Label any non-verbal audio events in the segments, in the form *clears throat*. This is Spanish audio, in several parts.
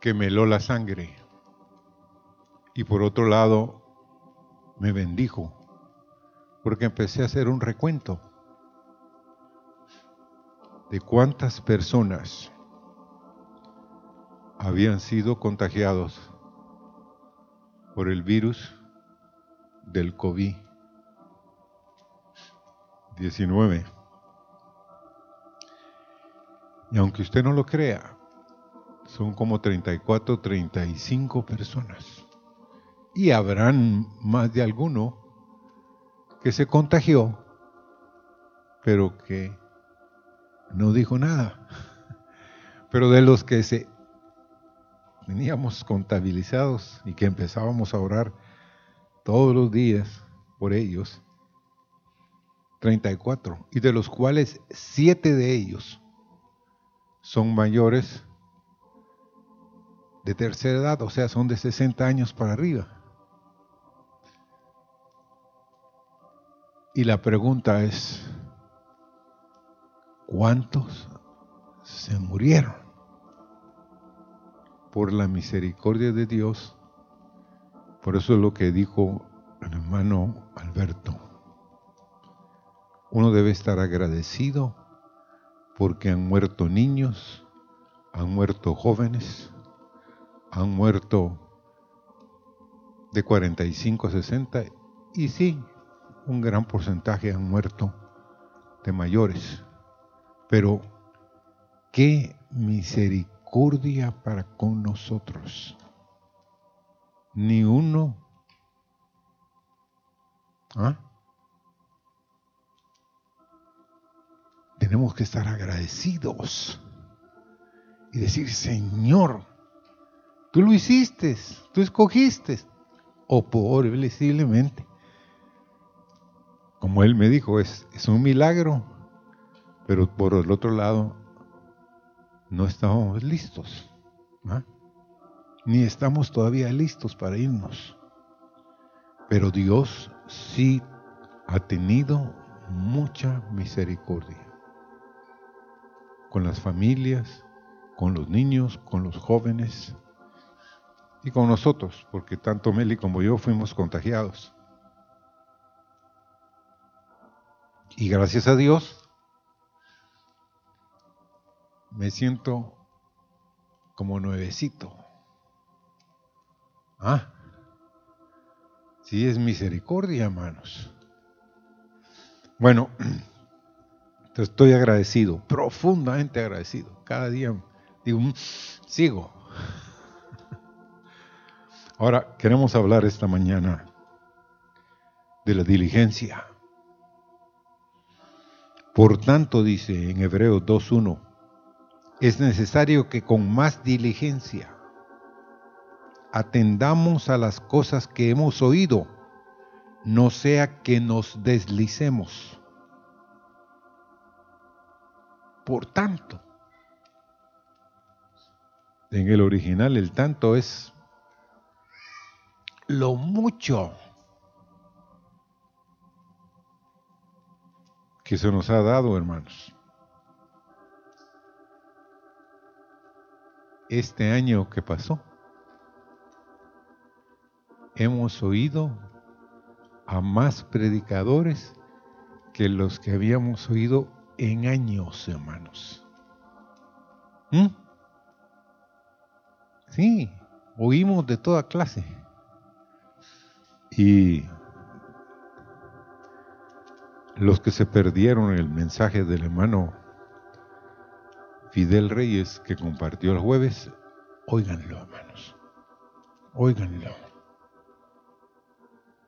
que me heló la sangre. Y por otro lado, me bendijo, porque empecé a hacer un recuento de cuántas personas habían sido contagiados por el virus del COVID-19. Y aunque usted no lo crea, son como 34, 35 personas. Y habrán más de alguno que se contagió, pero que no dijo nada. Pero de los que se veníamos contabilizados y que empezábamos a orar todos los días por ellos, 34, y de los cuales siete de ellos son mayores de tercera edad, o sea, son de 60 años para arriba. Y la pregunta es, ¿cuántos se murieron? Por la misericordia de Dios, por eso es lo que dijo el hermano Alberto. Uno debe estar agradecido porque han muerto niños, han muerto jóvenes, han muerto de 45 a 60 y sí, un gran porcentaje han muerto de mayores. Pero qué misericordia para con nosotros. Ni uno. ¿Ah? tenemos que estar agradecidos y decir, Señor, tú lo hiciste, tú escogiste, o posiblemente, como Él me dijo, es, un milagro, pero por el otro lado, no estábamos listos, ni estamos todavía listos para irnos. Pero Dios sí ha tenido mucha misericordia con las familias, con los niños, con los jóvenes con nosotros, porque tanto Meli como yo fuimos contagiados. Y gracias a Dios me siento como nuevecito. Ah, sí es misericordia, hermanos. Bueno, *clears throat* estoy agradecido, profundamente agradecido. Cada día digo, mm, sigo. Ahora queremos hablar esta mañana de la diligencia. Por tanto, dice en Hebreos 2.1, es necesario que con más diligencia atendamos a las cosas que hemos oído, no sea que nos deslicemos. por tanto. En el original el tanto es lo mucho que se nos ha dado, hermanos. Este año que pasó, hemos oído a más predicadores que los que habíamos oído en años, hermanos. ¿Mm? Sí, oímos de toda clase. Y los que se perdieron el mensaje del hermano Fidel Reyes que compartió el jueves, óiganlo, hermanos. Óiganlo.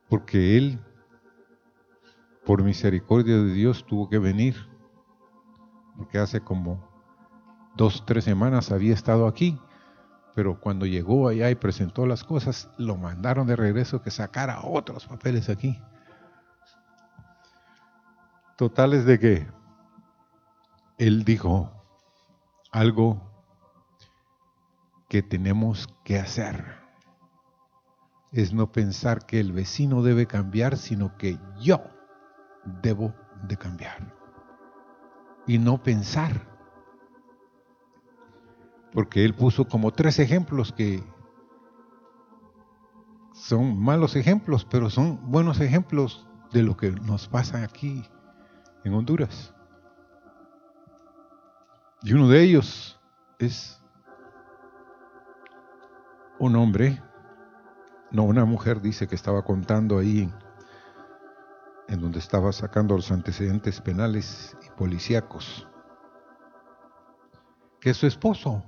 Porque él, por misericordia de Dios, tuvo que venir porque hace como dos, tres semanas había estado aquí, pero cuando llegó allá y presentó las cosas, lo mandaron de regreso que sacara otros papeles aquí. Totales de que él dijo algo que tenemos que hacer. Es no pensar que el vecino debe cambiar, sino que yo debo de cambiar y no pensar porque él puso como tres ejemplos que son malos ejemplos, pero son buenos ejemplos de lo que nos pasa aquí en Honduras. Y uno de ellos es un hombre, no una mujer, dice que estaba contando ahí en donde estaba sacando los antecedentes penales y policíacos, que su esposo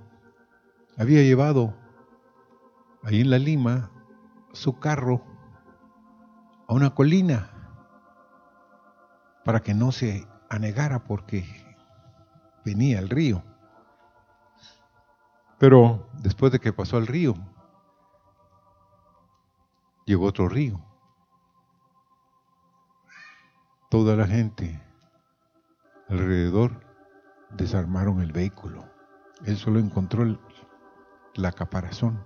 había llevado ahí en la Lima su carro a una colina para que no se anegara porque venía el río. Pero después de que pasó el río, llegó otro río toda la gente alrededor desarmaron el vehículo. Él solo encontró la caparazón.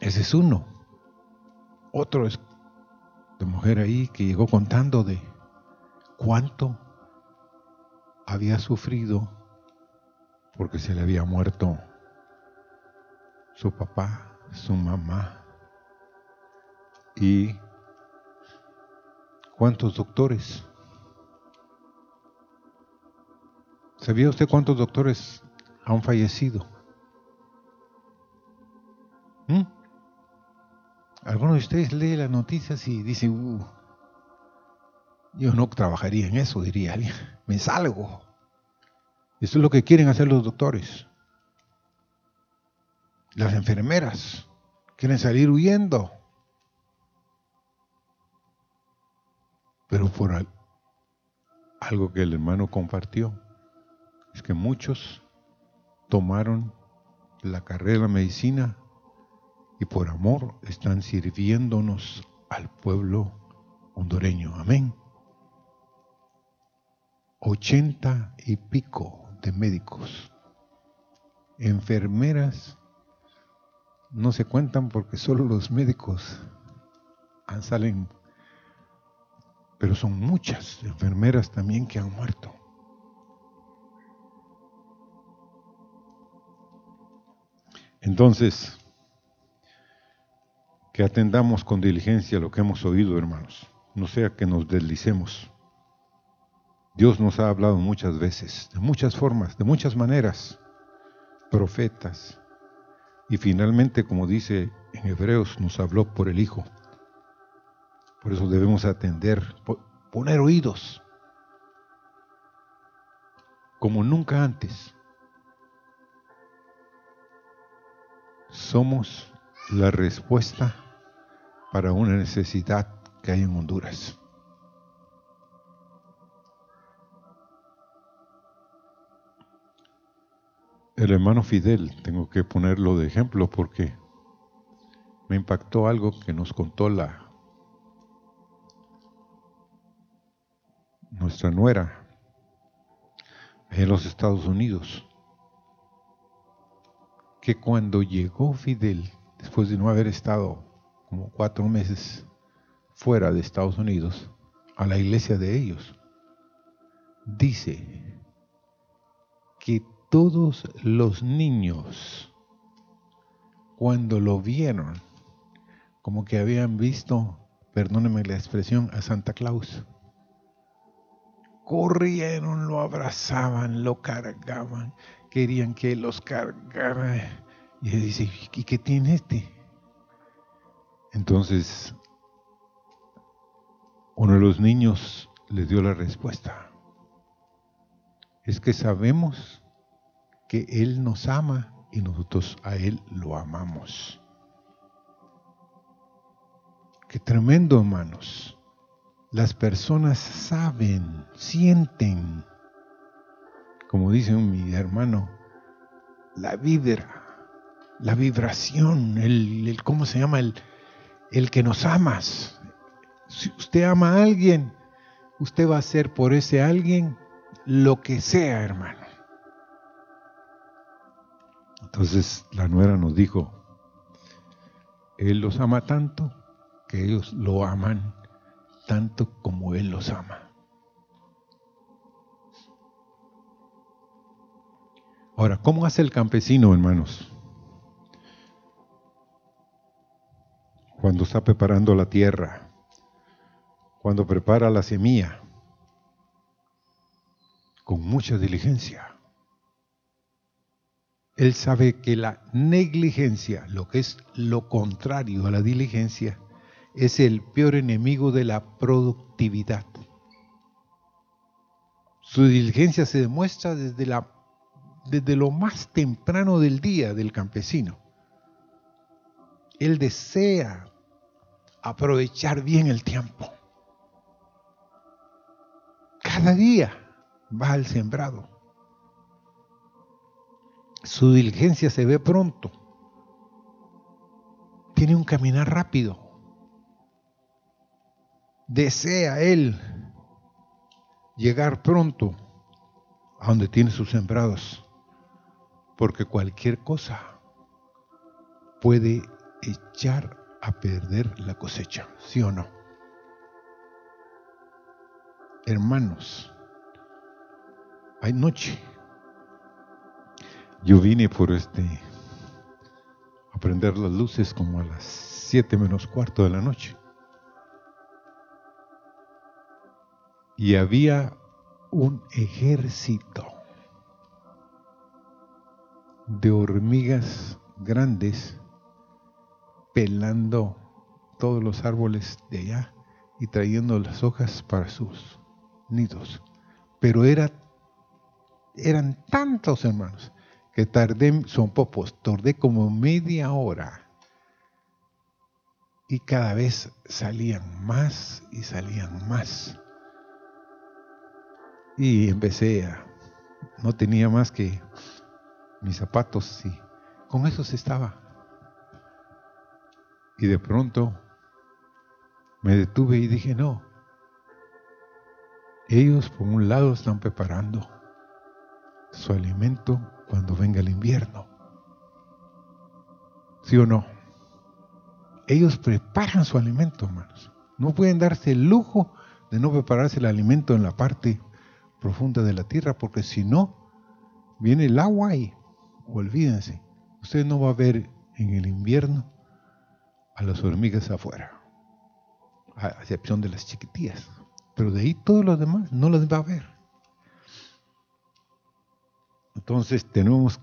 Ese es uno. Otro es de mujer ahí que llegó contando de cuánto había sufrido porque se le había muerto su papá, su mamá, ¿Y cuántos doctores? ¿Sabía usted cuántos doctores han fallecido? ¿Mm? Algunos de ustedes leen las noticias y dicen, uh, yo no trabajaría en eso, diría alguien, *laughs* me salgo. Eso es lo que quieren hacer los doctores. Las enfermeras quieren salir huyendo. Pero por algo que el hermano compartió, es que muchos tomaron la carrera de la medicina y por amor están sirviéndonos al pueblo hondureño. Amén. Ochenta y pico de médicos, enfermeras, no se cuentan porque solo los médicos salen pero son muchas enfermeras también que han muerto. Entonces, que atendamos con diligencia lo que hemos oído, hermanos, no sea que nos deslicemos. Dios nos ha hablado muchas veces, de muchas formas, de muchas maneras, profetas, y finalmente, como dice en Hebreos, nos habló por el Hijo. Por eso debemos atender, poner oídos, como nunca antes. Somos la respuesta para una necesidad que hay en Honduras. El hermano Fidel, tengo que ponerlo de ejemplo porque me impactó algo que nos contó la nuestra nuera, en los Estados Unidos, que cuando llegó Fidel, después de no haber estado como cuatro meses fuera de Estados Unidos, a la iglesia de ellos, dice que todos los niños, cuando lo vieron, como que habían visto, perdónenme la expresión, a Santa Claus. Corrieron, lo abrazaban, lo cargaban, querían que los cargara. Y él dice, ¿y qué tiene este? Entonces, uno de los niños le dio la respuesta. Es que sabemos que Él nos ama y nosotros a Él lo amamos. Qué tremendo, hermanos. Las personas saben, sienten, como dice mi hermano, la vibra, la vibración, el, ¿cómo se llama? El, el que nos amas. Si usted ama a alguien, usted va a hacer por ese alguien lo que sea, hermano. Entonces la nuera nos dijo, Él los ama tanto que ellos lo aman tanto como Él los ama. Ahora, ¿cómo hace el campesino, hermanos? Cuando está preparando la tierra, cuando prepara la semilla, con mucha diligencia. Él sabe que la negligencia, lo que es lo contrario a la diligencia, es el peor enemigo de la productividad. Su diligencia se demuestra desde, la, desde lo más temprano del día del campesino. Él desea aprovechar bien el tiempo. Cada día va al sembrado. Su diligencia se ve pronto. Tiene un caminar rápido. Desea él llegar pronto a donde tiene sus sembrados, porque cualquier cosa puede echar a perder la cosecha, ¿sí o no? Hermanos, hay noche. Yo vine por este a prender las luces como a las siete menos cuarto de la noche. y había un ejército de hormigas grandes pelando todos los árboles de allá y trayendo las hojas para sus nidos. Pero era, eran tantos hermanos que tardé, son popos, tardé como media hora. Y cada vez salían más y salían más. Y empecé a, no tenía más que mis zapatos y con eso se estaba. Y de pronto me detuve y dije, no, ellos por un lado están preparando su alimento cuando venga el invierno. ¿Sí o no? Ellos preparan su alimento, hermanos. No pueden darse el lujo de no prepararse el alimento en la parte profunda de la tierra, porque si no, viene el agua y olvídense, usted no va a ver en el invierno a las hormigas afuera, a excepción de las chiquitillas, pero de ahí todos los demás no las va a ver. Entonces tenemos,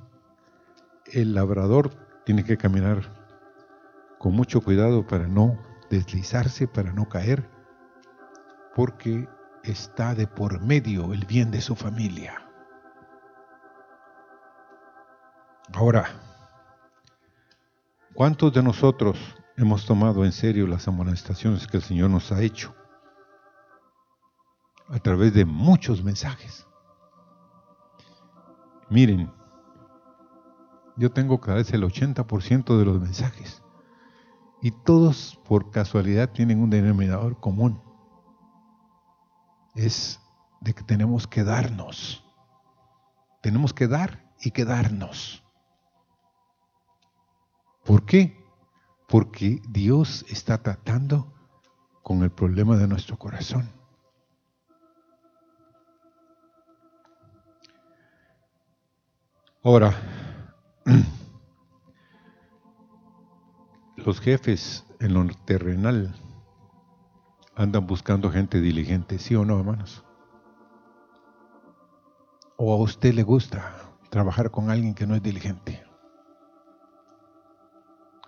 el labrador tiene que caminar con mucho cuidado para no deslizarse, para no caer, porque está de por medio el bien de su familia. Ahora, ¿cuántos de nosotros hemos tomado en serio las amonestaciones que el Señor nos ha hecho? A través de muchos mensajes. Miren, yo tengo cada vez el 80% de los mensajes y todos por casualidad tienen un denominador común es de que tenemos que darnos. Tenemos que dar y quedarnos. ¿Por qué? Porque Dios está tratando con el problema de nuestro corazón. Ahora, *clears throat* los jefes en lo terrenal andan buscando gente diligente, ¿sí o no, hermanos? ¿O a usted le gusta trabajar con alguien que no es diligente?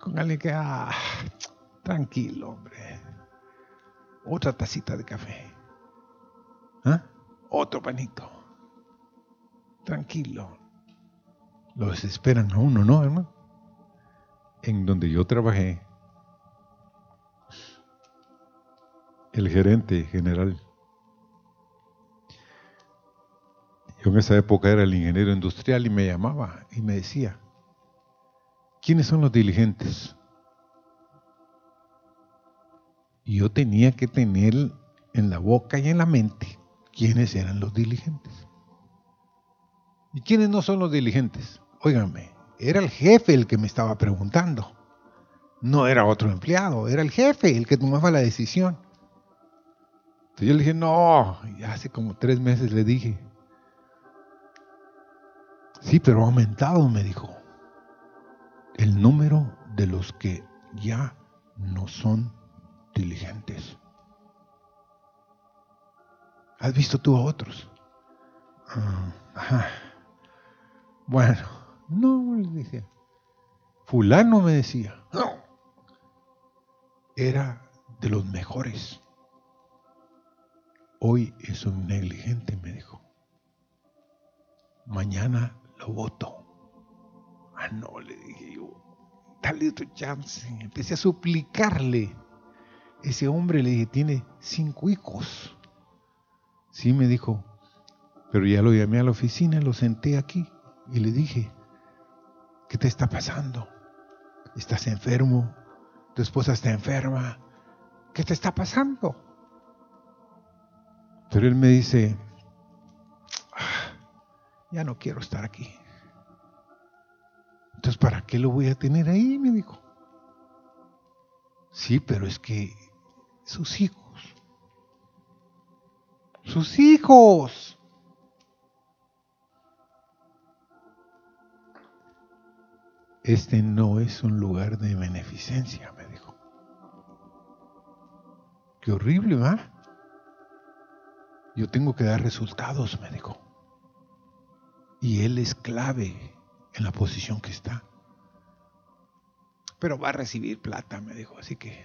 Con alguien que, ah, tranquilo, hombre. Otra tacita de café. ¿Ah? Otro panito. Tranquilo. Los esperan a uno, ¿no, hermano? En donde yo trabajé, el gerente general. Yo en esa época era el ingeniero industrial y me llamaba y me decía, ¿quiénes son los diligentes? Yo tenía que tener en la boca y en la mente quiénes eran los diligentes. ¿Y quiénes no son los diligentes? Óiganme, era el jefe el que me estaba preguntando. No era otro empleado, era el jefe el que tomaba la decisión. Entonces yo le dije, no, y hace como tres meses le dije, Sí, pero ha aumentado, me dijo, el número de los que ya no son diligentes. ¿Has visto tú a otros? Ah, bueno, no, le dije. Fulano me decía, no, era de los mejores. Hoy es un negligente, me dijo. Mañana lo voto. Ah, no, le dije yo, dale otro chance. Empecé a suplicarle. Ese hombre le dije, tiene cinco hijos. Sí, me dijo, pero ya lo llamé a la oficina, lo senté aquí y le dije, ¿qué te está pasando? ¿Estás enfermo? ¿Tu esposa está enferma? ¿Qué te está pasando? Pero él me dice, ah, ya no quiero estar aquí. Entonces, ¿para qué lo voy a tener ahí? Me dijo. Sí, pero es que sus hijos sus hijos. Este no es un lugar de beneficencia, me dijo. Qué horrible, ¿va? Yo tengo que dar resultados, me dijo. Y él es clave en la posición que está. Pero va a recibir plata, me dijo, así que...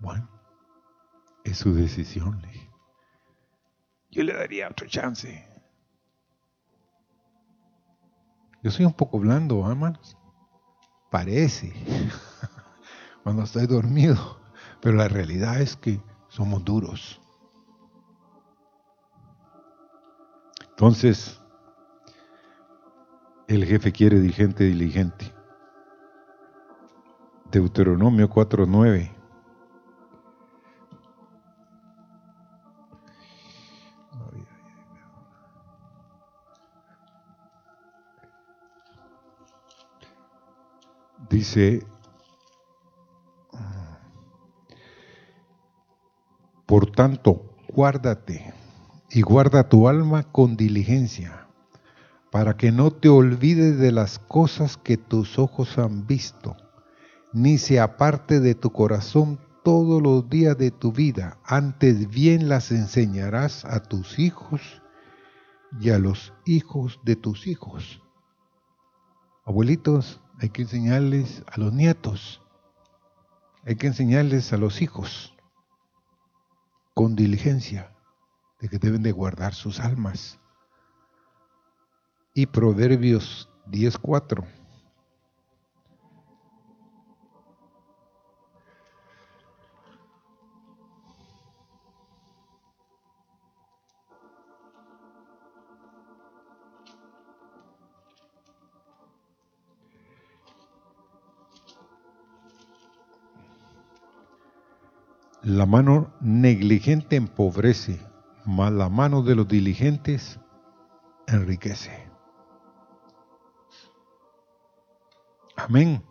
Bueno es su decisión. Yo le daría otro chance. Yo soy un poco blando, ¿eh, hermanos. Parece, *laughs* cuando estoy dormido, pero la realidad es que somos duros. Entonces, el jefe quiere dirigente diligente. Deuteronomio 4.9 dice, por tanto, guárdate y guarda tu alma con diligencia, para que no te olvides de las cosas que tus ojos han visto, ni se aparte de tu corazón todos los días de tu vida, antes bien las enseñarás a tus hijos y a los hijos de tus hijos. Abuelitos, hay que enseñarles a los nietos, hay que enseñarles a los hijos con diligencia de que deben de guardar sus almas. Y Proverbios 10.4 La mano negligente empobrece, la mano de los diligentes enriquece. Amén.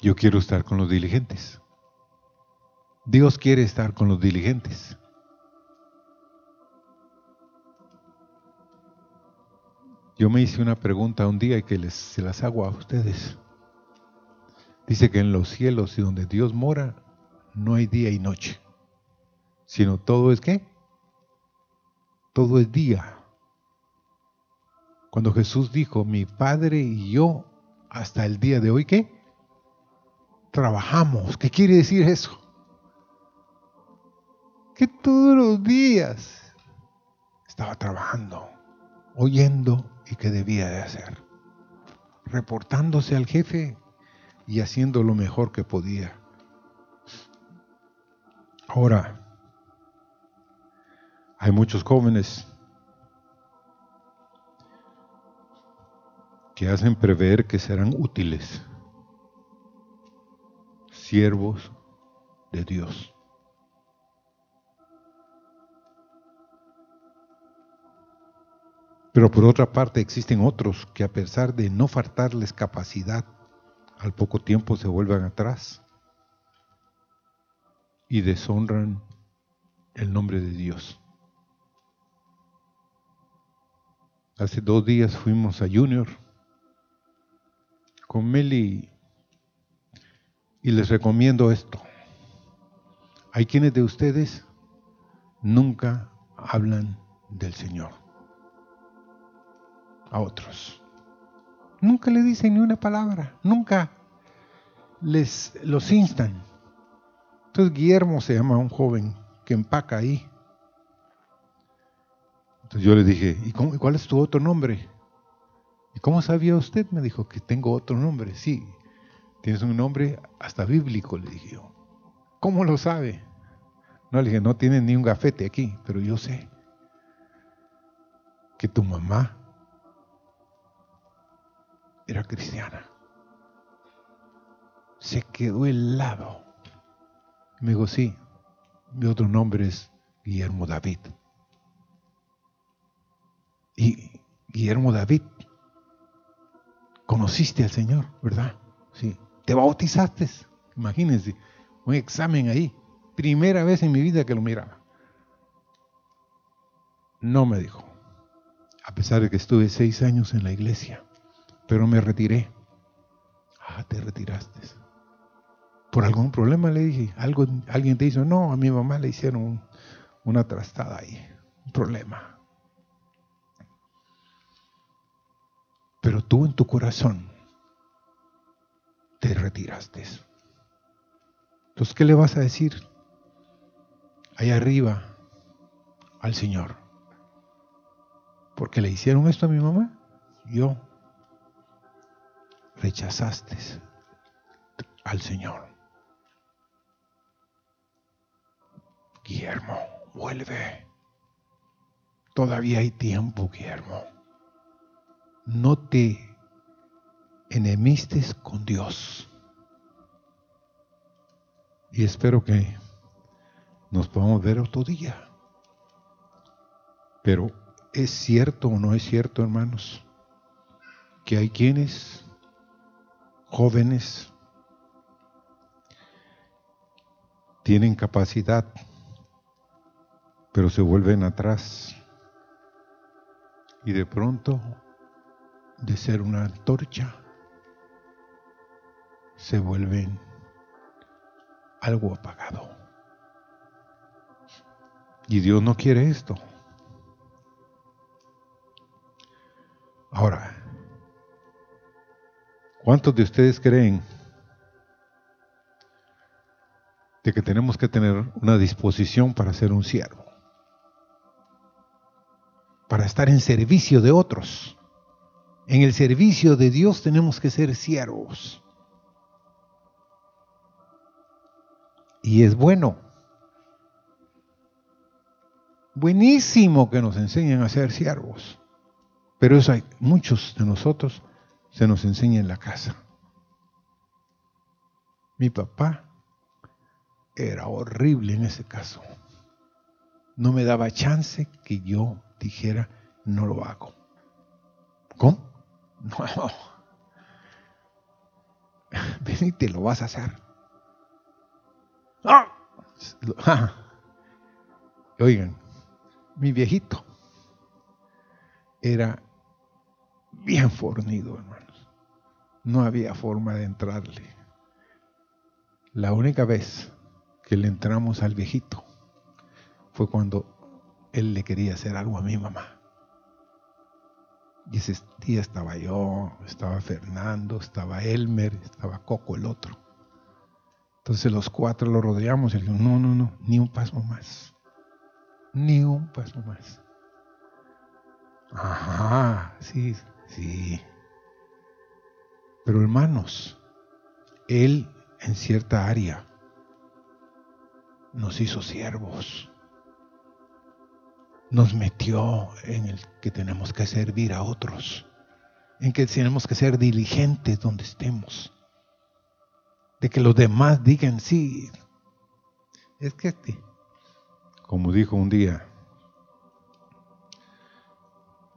Yo quiero estar con los diligentes. Dios quiere estar con los diligentes. Yo me hice una pregunta un día y que les, se las hago a ustedes. Dice que en los cielos y donde Dios mora, no hay día y noche, sino todo es qué? Todo es día. Cuando Jesús dijo, mi Padre y yo, hasta el día de hoy, ¿qué? Trabajamos. ¿Qué quiere decir eso? Que todos los días estaba trabajando, oyendo y qué debía de hacer, reportándose al jefe y haciendo lo mejor que podía. Ahora, hay muchos jóvenes que hacen prever que serán útiles, siervos de Dios. Pero por otra parte existen otros que a pesar de no faltarles capacidad, al poco tiempo se vuelven atrás y deshonran el nombre de Dios. Hace dos días fuimos a Junior con Meli y les recomiendo esto. Hay quienes de ustedes nunca hablan del Señor a otros. Nunca le dicen ni una palabra, nunca les los instan. Entonces Guillermo se llama un joven que empaca ahí. Entonces yo le dije, ¿y cuál es tu otro nombre? ¿Y cómo sabía usted? Me dijo que tengo otro nombre. Sí, tienes un nombre hasta bíblico, le dije yo. ¿Cómo lo sabe? No, le dije, no tiene ni un gafete aquí, pero yo sé que tu mamá era cristiana. Se quedó helado. Me dijo, sí, mi otro nombre es Guillermo David. Y Guillermo David, conociste al Señor, ¿verdad? Sí. Te bautizaste, imagínense, un examen ahí. Primera vez en mi vida que lo miraba. No me dijo, a pesar de que estuve seis años en la iglesia, pero me retiré. Ah, te retiraste. ¿Por algún problema? Le dije. ¿Algo, ¿Alguien te hizo? No, a mi mamá le hicieron una trastada ahí. Un problema. Pero tú en tu corazón te retiraste. Entonces, ¿qué le vas a decir? Allá arriba al Señor. Porque le hicieron esto a mi mamá. Yo rechazaste al Señor. Guillermo, vuelve. Todavía hay tiempo, Guillermo. No te enemistes con Dios. Y espero que nos podamos ver otro día. Pero ¿es cierto o no es cierto, hermanos? Que hay quienes, jóvenes, tienen capacidad pero se vuelven atrás. Y de pronto, de ser una antorcha, se vuelven algo apagado. Y Dios no quiere esto. Ahora, ¿cuántos de ustedes creen de que tenemos que tener una disposición para ser un siervo? para estar en servicio de otros. En el servicio de Dios tenemos que ser siervos. Y es bueno. Buenísimo que nos enseñen a ser siervos. Pero eso hay muchos de nosotros se nos enseña en la casa. Mi papá era horrible en ese caso. No me daba chance que yo dijera, no lo hago. ¿Cómo? No. *laughs* Ven y te lo vas a hacer. ¡Ah! *laughs* Oigan, mi viejito era bien fornido, hermanos. No había forma de entrarle. La única vez que le entramos al viejito fue cuando él le quería hacer algo a mi mamá. Y ese día estaba yo, estaba Fernando, estaba Elmer, estaba Coco el otro. Entonces los cuatro lo rodeamos y le dijimos, no, no, no, ni un paso más. Ni un paso más. Ajá, sí, sí. Pero hermanos, Él en cierta área nos hizo siervos nos metió en el que tenemos que servir a otros, en que tenemos que ser diligentes donde estemos, de que los demás digan sí. Es que, este, como dijo un día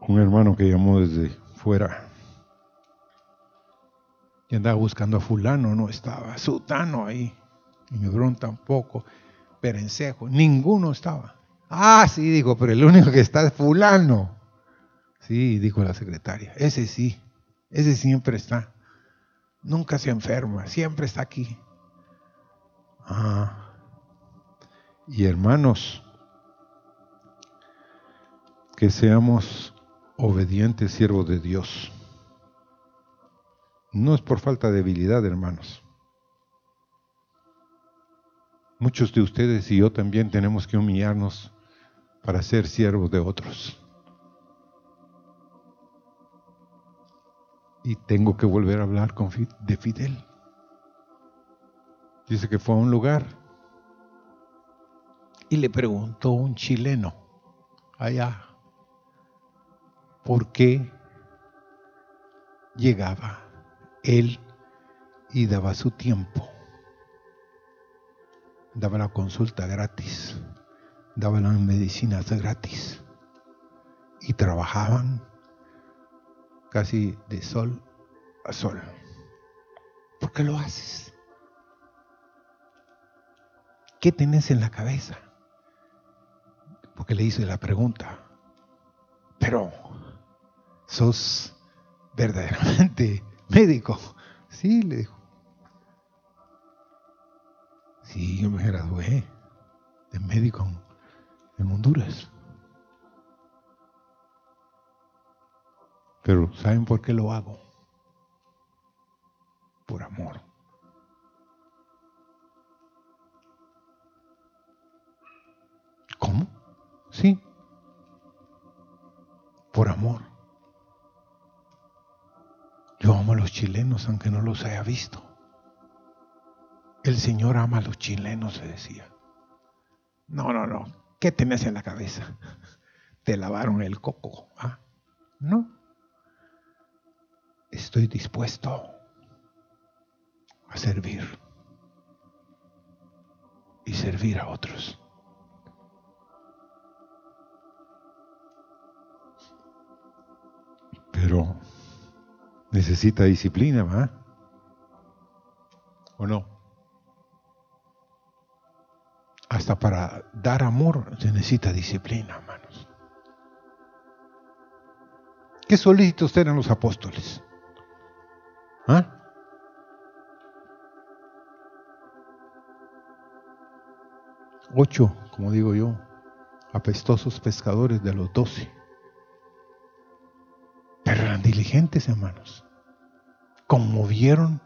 un hermano que llamó desde fuera, y andaba buscando a fulano, no estaba, sutano ahí, y Hebrón tampoco, Perencejo, ninguno estaba. Ah, sí, digo, pero el único que está es fulano. Sí, dijo la secretaria, ese sí, ese siempre está. Nunca se enferma, siempre está aquí. Ah. Y hermanos, que seamos obedientes siervos de Dios. No es por falta de habilidad, hermanos. Muchos de ustedes y yo también tenemos que humillarnos para ser siervos de otros. Y tengo que volver a hablar con, de Fidel. Dice que fue a un lugar y le preguntó un chileno allá por qué llegaba él y daba su tiempo. Daba la consulta gratis, daba las medicinas gratis y trabajaban casi de sol a sol. ¿Por qué lo haces? ¿Qué tenés en la cabeza? Porque le hice la pregunta, pero ¿sos verdaderamente *laughs* médico? Sí, le dijo. Sí, yo me gradué de médico en Honduras. Pero ¿saben por qué lo hago? Por amor. ¿Cómo? Sí. Por amor. Yo amo a los chilenos aunque no los haya visto. El Señor ama a los chilenos, se decía. No, no, no. ¿Qué tenés en la cabeza? Te lavaron el coco. ¿ah? No. Estoy dispuesto a servir y servir a otros. Pero necesita disciplina, ¿va? ¿O no? Hasta para dar amor se necesita disciplina, hermanos. ¿Qué solícitos eran los apóstoles? ¿Ah? Ocho, como digo yo, apestosos pescadores de los doce. Pero eran diligentes, hermanos. Conmovieron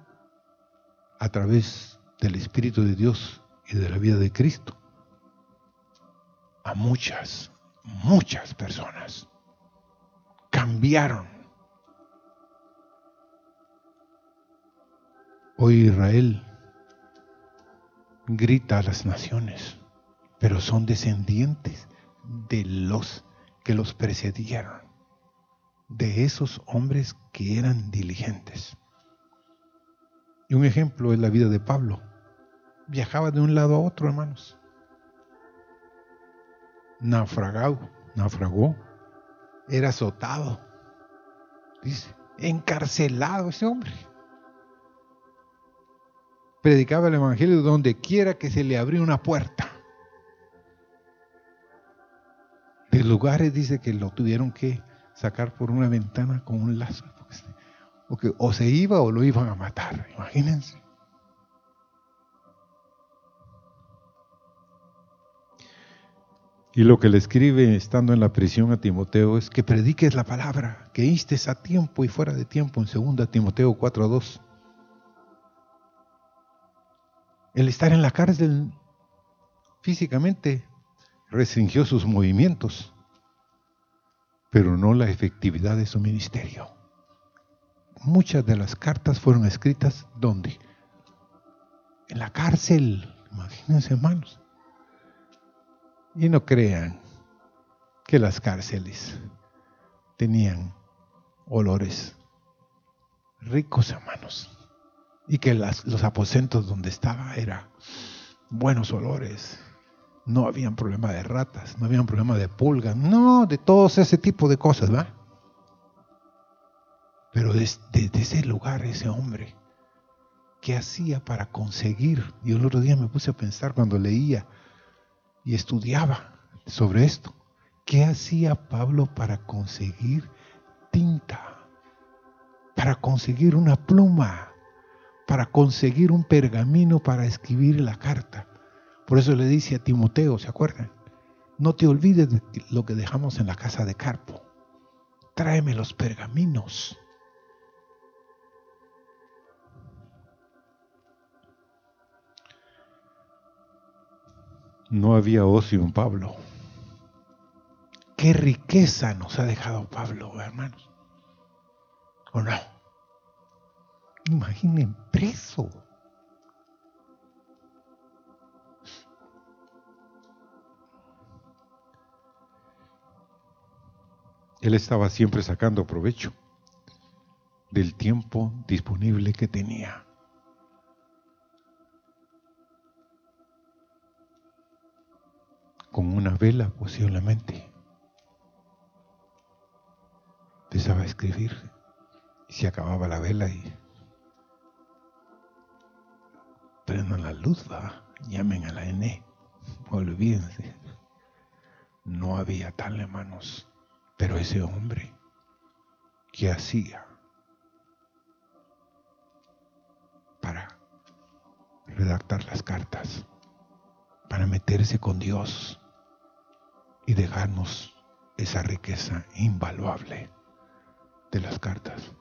a través del Espíritu de Dios y de la vida de Cristo a muchas, muchas personas. Cambiaron. Hoy Israel grita a las naciones, pero son descendientes de los que los precedieron de esos hombres que eran diligentes. Y un ejemplo es la vida de Pablo. Viajaba de un lado a otro, hermanos. Naufragado, naufragó, era azotado, dice, encarcelado ese hombre. Predicaba el Evangelio donde quiera que se le abría una puerta. De lugares dice que lo tuvieron que sacar por una ventana con un lazo. Porque o se iba o lo iban a matar, imagínense. Y lo que le escribe estando en la prisión a Timoteo es que prediques la palabra, que instes a tiempo y fuera de tiempo en 2 Timoteo 4.2. El estar en la cárcel físicamente restringió sus movimientos pero no la efectividad de su ministerio. Muchas de las cartas fueron escritas ¿dónde? En la cárcel, imagínense hermanos. Y no crean que las cárceles tenían olores ricos, hermanos, y que los aposentos donde estaba eran buenos olores, no habían problema de ratas, no habían problema de pulgas, no, de todos ese tipo de cosas, ¿va? Pero desde, ese lugar, ese hombre, ¿qué hacía para conseguir? Y el otro día me puse a pensar cuando leía y estudiaba sobre esto. ¿Qué hacía Pablo para conseguir tinta, para conseguir una pluma, para conseguir un pergamino para escribir la carta. Por eso le dice a Timoteo, ¿se acuerdan? No te olvides de lo que dejamos en la casa de Carpo. Tráeme los pergaminos. No había ocio en Pablo. Qué riqueza nos ha dejado Pablo, hermanos. ¿O no? Imaginen preso. Él estaba siempre sacando provecho del tiempo disponible que tenía. Con una vela posiblemente. Empezaba a escribir y se acababa la vela y prendan la luz, va, llamen a la N, olvídense. No había tal hermanos. Pero ese hombre, ¿qué hacía para redactar las cartas? Para meterse con Dios y dejarnos esa riqueza invaluable de las cartas.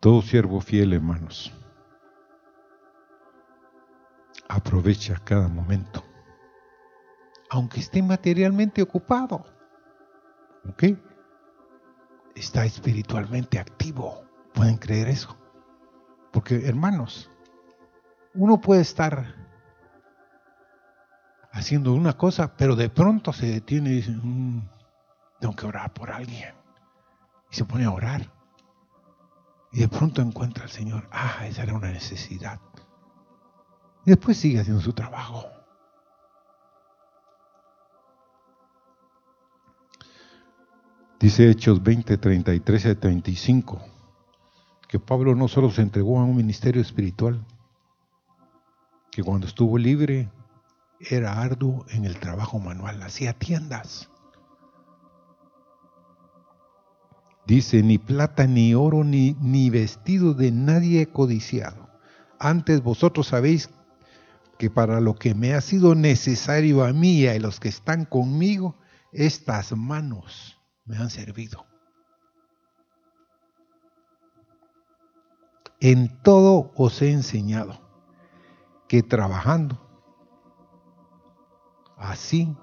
Todo siervo fiel, hermanos, aprovecha cada momento aunque esté materialmente ocupado. ¿Ok? Está espiritualmente activo. ¿Pueden creer eso? Porque, hermanos, uno puede estar haciendo una cosa, pero de pronto se detiene y dice, mm, tengo que orar por alguien. Y se pone a orar. Y de pronto encuentra al Señor, ah, esa era una necesidad. Y después sigue haciendo su trabajo. Dice Hechos 20, 33 a 35, que Pablo no solo se entregó a un ministerio espiritual, que cuando estuvo libre era arduo en el trabajo manual, hacía tiendas. Dice, ni plata, ni oro, ni, ni vestido de nadie codiciado. Antes vosotros sabéis que para lo que me ha sido necesario a mí y a los que están conmigo, estas manos me han servido. En todo os he enseñado que trabajando así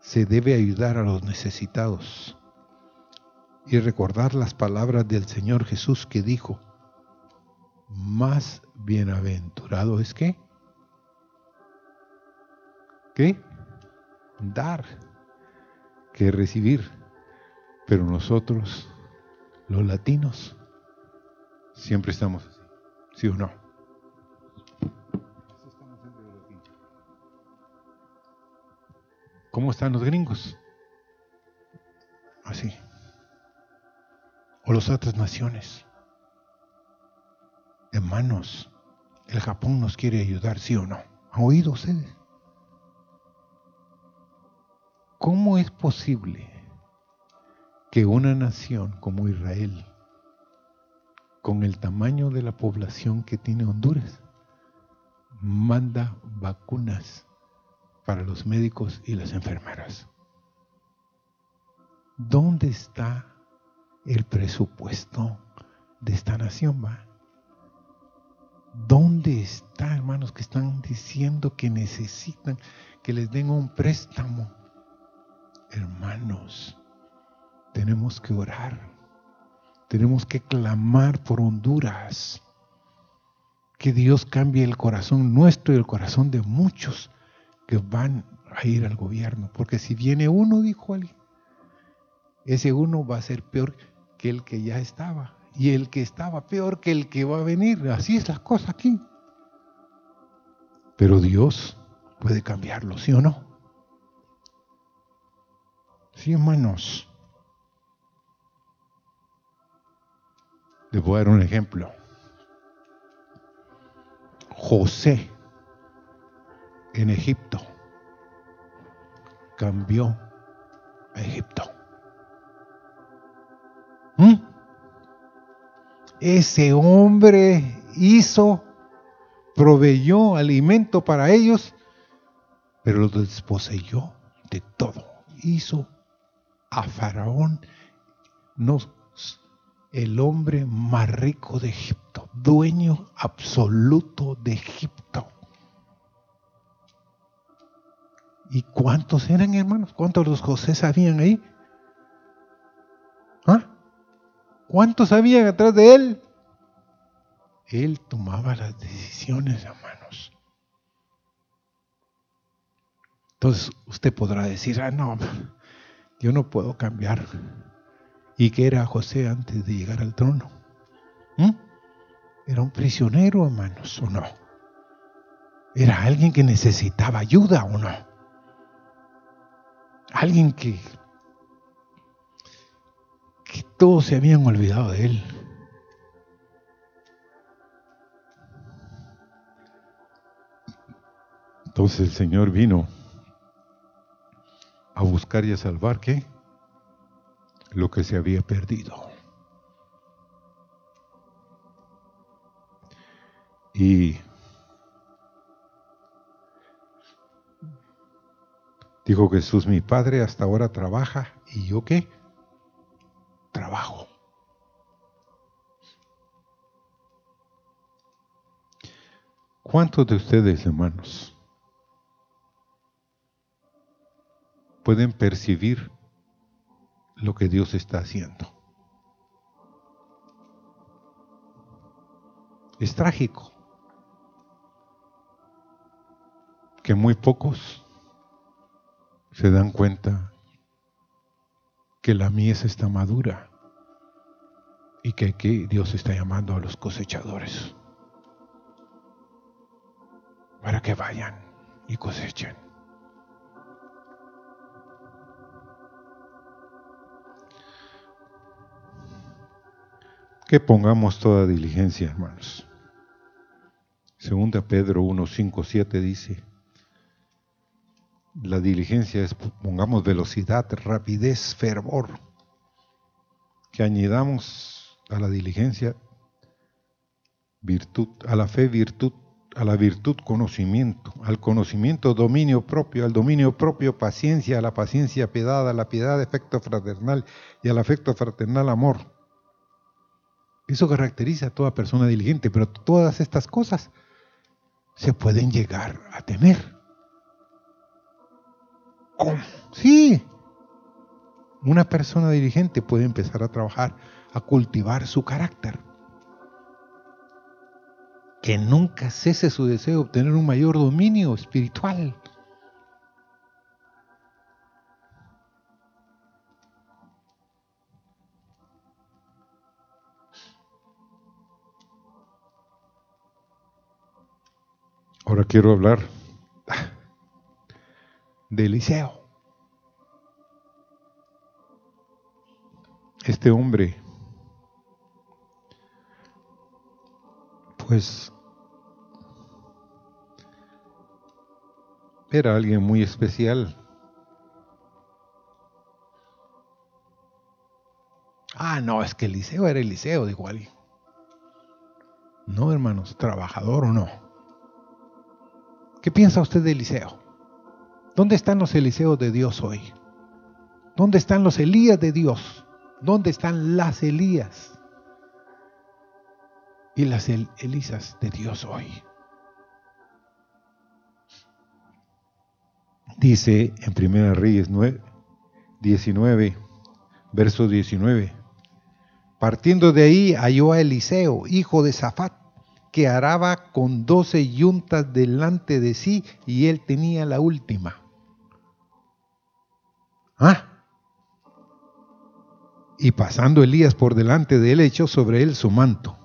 se debe ayudar a los necesitados y recordar las palabras del Señor Jesús que dijo, más bienaventurado es que. Dar que recibir. Pero nosotros, los latinos, siempre estamos así, ¿sí o no? ¿Cómo están los gringos? Así. O las otras naciones. Hermanos, el Japón nos quiere ayudar, ¿sí o no? ¿Han oído ustedes? ¿Cómo es posible que una nación como Israel, con el tamaño de la población que tiene Honduras, manda vacunas para los médicos y las enfermeras. ¿Dónde está el presupuesto de esta nación? Va? ¿Dónde está, hermanos, que están diciendo que necesitan que les den un préstamo? Hermanos, tenemos que orar. Tenemos que clamar por Honduras. Que Dios cambie el corazón nuestro y el corazón de muchos que van a ir al gobierno. Porque si viene uno, dijo alguien, ese uno va a ser peor que el que ya estaba. Y el que estaba peor que el que va a venir. Así es la cosa aquí. Pero Dios puede cambiarlo, ¿sí o no? Sí, hermanos. Les voy a dar un ejemplo. José en Egipto cambió a Egipto. ¿Mm? Ese hombre hizo, proveyó alimento para ellos, pero los desposeyó de todo. Hizo a Faraón el hombre más rico de Egipto, dueño absoluto de Egipto. ¿Y cuántos eran hermanos? ¿Cuántos los José sabían ahí? ¿Ah? ¿Cuántos sabían atrás de él? Él tomaba las decisiones, hermanos. Entonces usted podrá decir, ah, no, yo no puedo cambiar. ¿Y qué era José antes de llegar al trono? ¿Mm? Era un prisionero, hermanos, ¿o no? Era alguien que necesitaba ayuda, ¿o no? Alguien que, que todos se habían olvidado de él. Entonces el Señor vino a buscar y a salvar qué? Lo que se había perdido. Y dijo Jesús, mi Padre hasta ahora trabaja y yo qué? Trabajo. ¿Cuántos de ustedes, hermanos, pueden percibir lo que Dios está haciendo. Es trágico que muy pocos se dan cuenta que la mies está madura y que aquí Dios está llamando a los cosechadores para que vayan y cosechen. que pongamos toda diligencia, hermanos. Segunda Pedro 1, 5, 7 dice, la diligencia es, pongamos velocidad, rapidez, fervor, que añadamos a la diligencia virtud, a la fe virtud, a la virtud conocimiento, al conocimiento dominio propio, al dominio propio paciencia, a la paciencia piedad, a la piedad efecto fraternal y al afecto fraternal amor eso caracteriza a toda persona diligente, pero todas estas cosas se pueden llegar a tener. Sí. Una persona diligente puede empezar a trabajar, a cultivar su carácter. Que nunca cese su deseo de obtener un mayor dominio espiritual. Ahora quiero hablar de Eliseo. Este hombre, pues, era alguien muy especial. Ah, no, es que Eliseo era Eliseo, dijo alguien. No, hermanos, trabajador o no. ¿Qué piensa usted de Eliseo? ¿Dónde están los Eliseos de Dios hoy? ¿Dónde están los Elías de Dios? ¿Dónde están las Elías y las Elisas de Dios hoy? Dice en 1 Reyes 19, verso 19, partiendo de ahí halló a Eliseo, hijo de Zafat, que araba con doce yuntas delante de sí y él tenía la última. ¿Ah? Y pasando Elías por delante de él, echó sobre él su manto.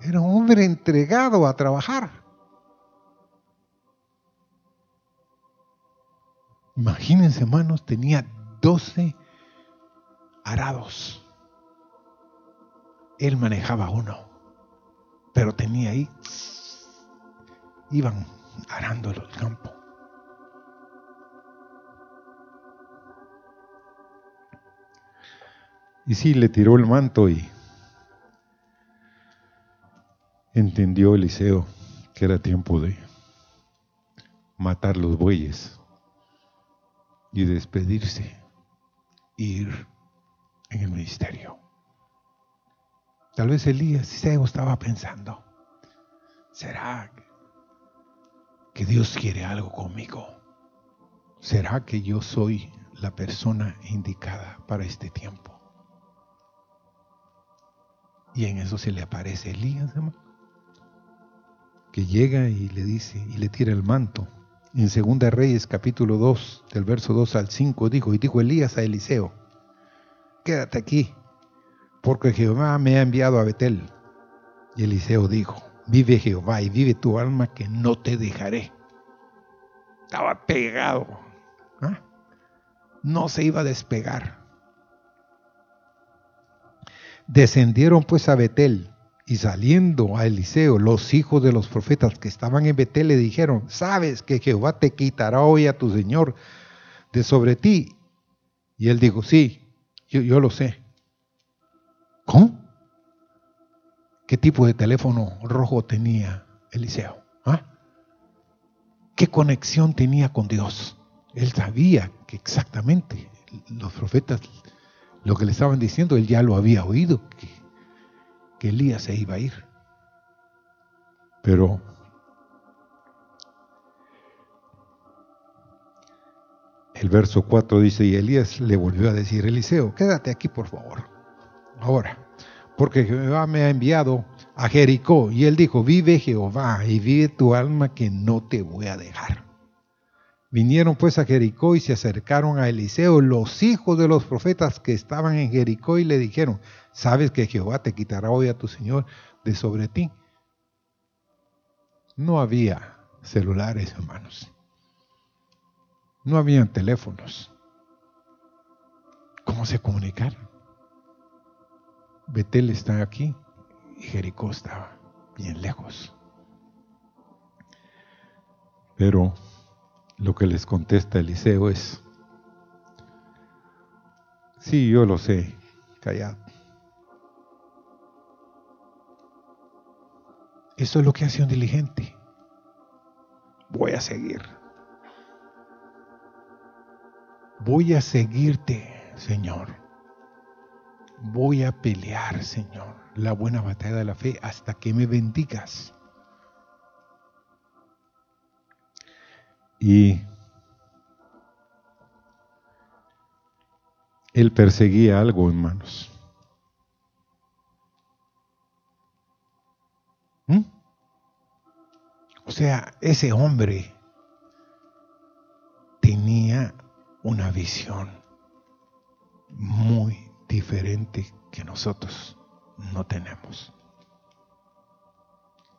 Era un hombre entregado a trabajar. Imagínense, hermanos, tenía doce arados. Él manejaba uno pero tenía ahí, iban arando el campo. Y sí, le tiró el manto y entendió Eliseo que era tiempo de matar los bueyes y despedirse, ir en el ministerio. Tal vez Elías estaba pensando, ¿será que Dios quiere algo conmigo? ¿Será que yo soy la persona indicada para este tiempo? Y en eso se le aparece Elías, que llega y le dice, y le tira el manto. En Segunda Reyes capítulo 2, del verso 2 al 5, dijo, y dijo Elías a Eliseo, quédate aquí, porque Jehová me ha enviado a Betel. Y Eliseo dijo, vive Jehová y vive tu alma que no te dejaré. Estaba pegado. ¿ah? No se iba a despegar. Descendieron pues a Betel y saliendo a Eliseo, los hijos de los profetas que estaban en Betel le dijeron, sabes que Jehová te quitará hoy a tu Señor de sobre ti. Y él dijo, sí, yo, yo lo sé. ¿Cómo? ¿Qué tipo de teléfono rojo tenía Eliseo? ¿Ah? ¿Qué conexión tenía con Dios? Él sabía que exactamente los profetas lo que le estaban diciendo, él ya lo había oído, que, Elías se iba a ir. Pero el verso 4 dice, y Elías le volvió a decir, Eliseo, quédate aquí por favor ahora, porque Jehová me ha enviado a Jericó. Y él dijo, vive Jehová y vive tu alma que no te voy a dejar. Vinieron pues a Jericó y se acercaron a Eliseo, los hijos de los profetas que estaban en Jericó, y le dijeron, ¿sabes que Jehová te quitará hoy a tu Señor de sobre ti? No había celulares, hermanos. No habían teléfonos. ¿Cómo se comunicaron? Betel está aquí y Jericó estaba bien lejos. Pero lo que les contesta Eliseo es, sí, yo lo sé, callad. Eso es lo que hace un diligente. Voy a seguir. Voy a seguirte, Señor voy a pelear, Señor, la buena batalla de la fe hasta que me bendigas. Y él perseguía algo, hermanos. ¿Mm? O sea, ese hombre tenía una visión muy diferente que nosotros no tenemos.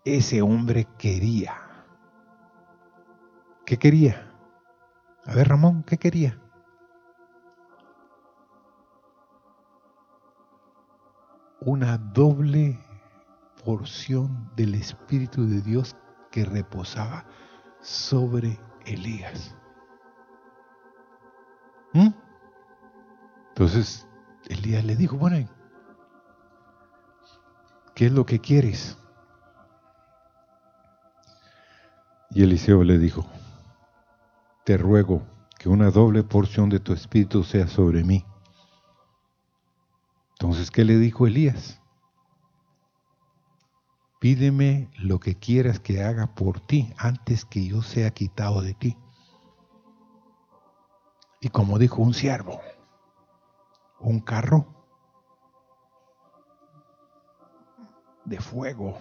Ese hombre quería. ¿Qué quería? A ver, Ramón, ¿qué quería? Una doble porción del Espíritu de Dios que reposaba sobre Elías. ¿Mm? Entonces, Elías le dijo, bueno, ¿qué es lo que quieres? Y Eliseo le dijo, te ruego que una doble porción de tu espíritu sea sobre mí. Entonces, ¿qué le dijo Elías? Pídeme lo que quieras que haga por ti antes que yo sea quitado de ti. Y como dijo un siervo, un carro de fuego.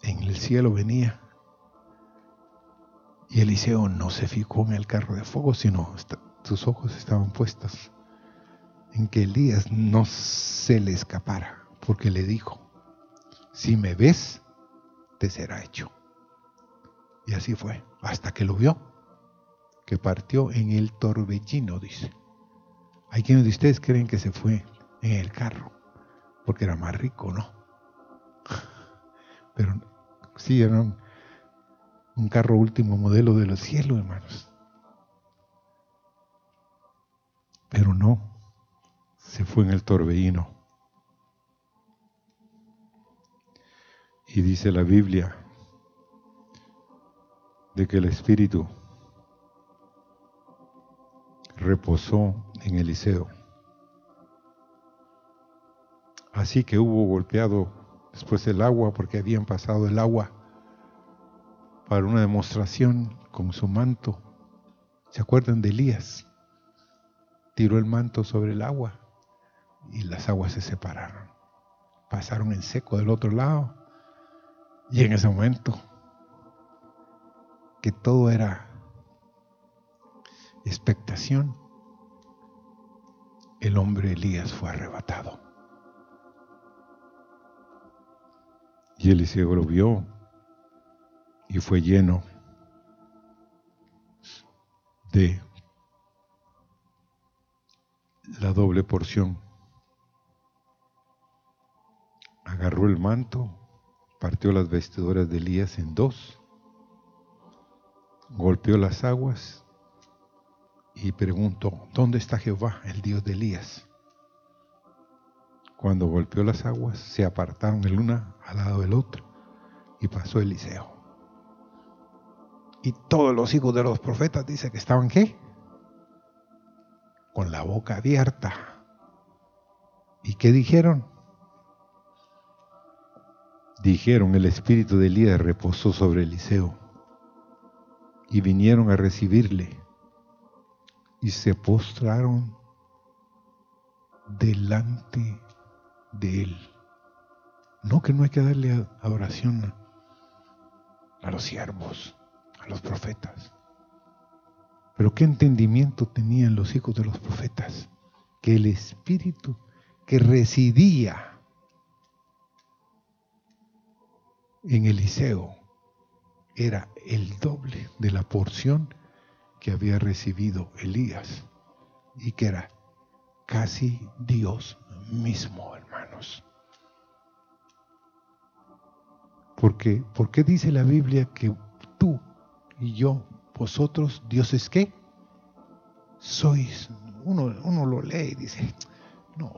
En el cielo venía. Y Eliseo no se fijó en el carro de fuego, sino sus ojos estaban puestos en que Elías no se le escapara, porque le dijo, si me ves, te será hecho. Y así fue, hasta que lo vio, que partió en el torbellino, dice. Hay quienes de ustedes creen que se fue en el carro, porque era más rico, ¿no? *laughs* Pero sí, era un, carro último modelo de los cielos, hermanos. Pero no, se fue en el torbellino. Y dice la Biblia de que el Espíritu reposó en Eliseo. Así que hubo golpeado después el agua porque habían pasado el agua para una demostración con su manto. ¿Se acuerdan de Elías? Tiró el manto sobre el agua y las aguas se separaron. Pasaron en seco del otro lado y en ese momento que todo era expectación, el hombre Elías fue arrebatado. Y Eliseo lo vio y fue lleno de la doble porción. Agarró el manto, partió las vestiduras de Elías en dos, golpeó las aguas y preguntó, ¿dónde está Jehová, el Dios de Elías? Cuando golpeó las aguas, se apartaron el una al lado del otro y pasó Eliseo. Y todos los hijos de los profetas dice que estaban qué? Con la boca abierta. ¿Y qué dijeron? Dijeron, el espíritu de Elías reposó sobre Eliseo. Y vinieron a recibirle. Y se postraron delante de él. No que no hay que darle adoración a los siervos a los profetas. Pero qué entendimiento tenían los hijos de los profetas, que el espíritu que residía en Eliseo era el doble de la porción que había recibido Elías y que era casi Dios mismo, hermanos. Porque, ¿Por qué dice la Biblia que tú y yo, vosotros, Dios es qué? Sois. Uno, uno lo lee y dice, no,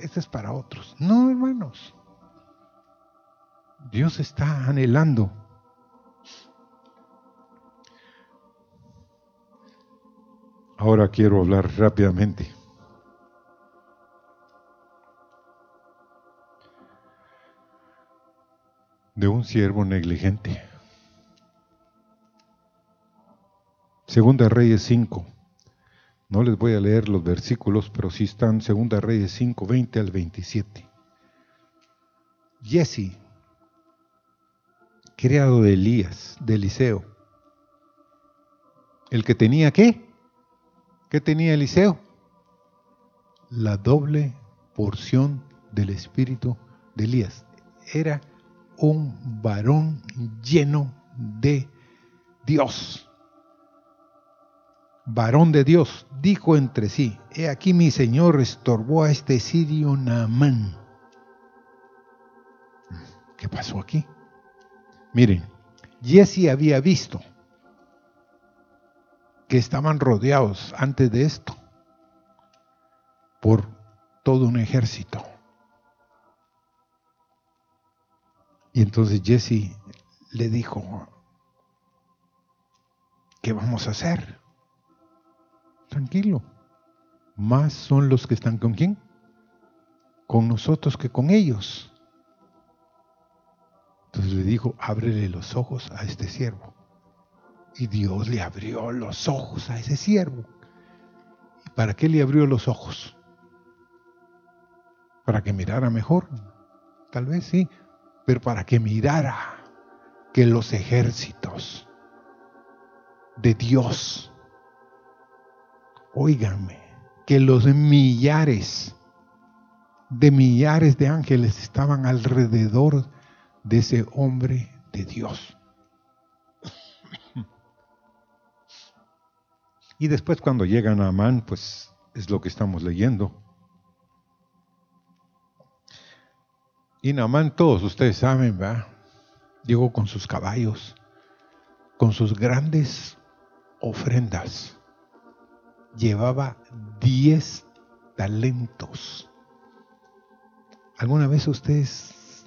esto es para otros. No, hermanos. Dios está anhelando. Ahora quiero hablar rápidamente. de un siervo negligente. Segunda Reyes 5. No les voy a leer los versículos, pero sí están Segunda Reyes 5, 20 al 27. Jesse, criado de Elías, de Eliseo. ¿El que tenía qué? ¿Qué tenía Eliseo? La doble porción del espíritu de Elías. Era un varón lleno de Dios varón de Dios, dijo entre sí, he aquí mi Señor estorbó a este sirio Naamán. ¿Qué pasó aquí? Miren, Jesse había visto que estaban rodeados antes de esto por todo un ejército. Y entonces Jesse le dijo, ¿qué vamos a hacer? Tranquilo. Más son los que están con quién? Con nosotros que con ellos. Entonces le dijo, ábrele los ojos a este siervo. Y Dios le abrió los ojos a ese siervo. ¿Y para qué le abrió los ojos? ¿Para que mirara mejor? Tal vez sí, pero para que mirara que los ejércitos de Dios Óiganme, que los millares de millares de ángeles estaban alrededor de ese hombre de Dios. Y después cuando llegan a pues es lo que estamos leyendo. Y Naamán, todos ustedes saben, ¿verdad? Llegó con sus caballos, con sus grandes ofrendas llevaba 10 talentos. ¿Alguna vez ustedes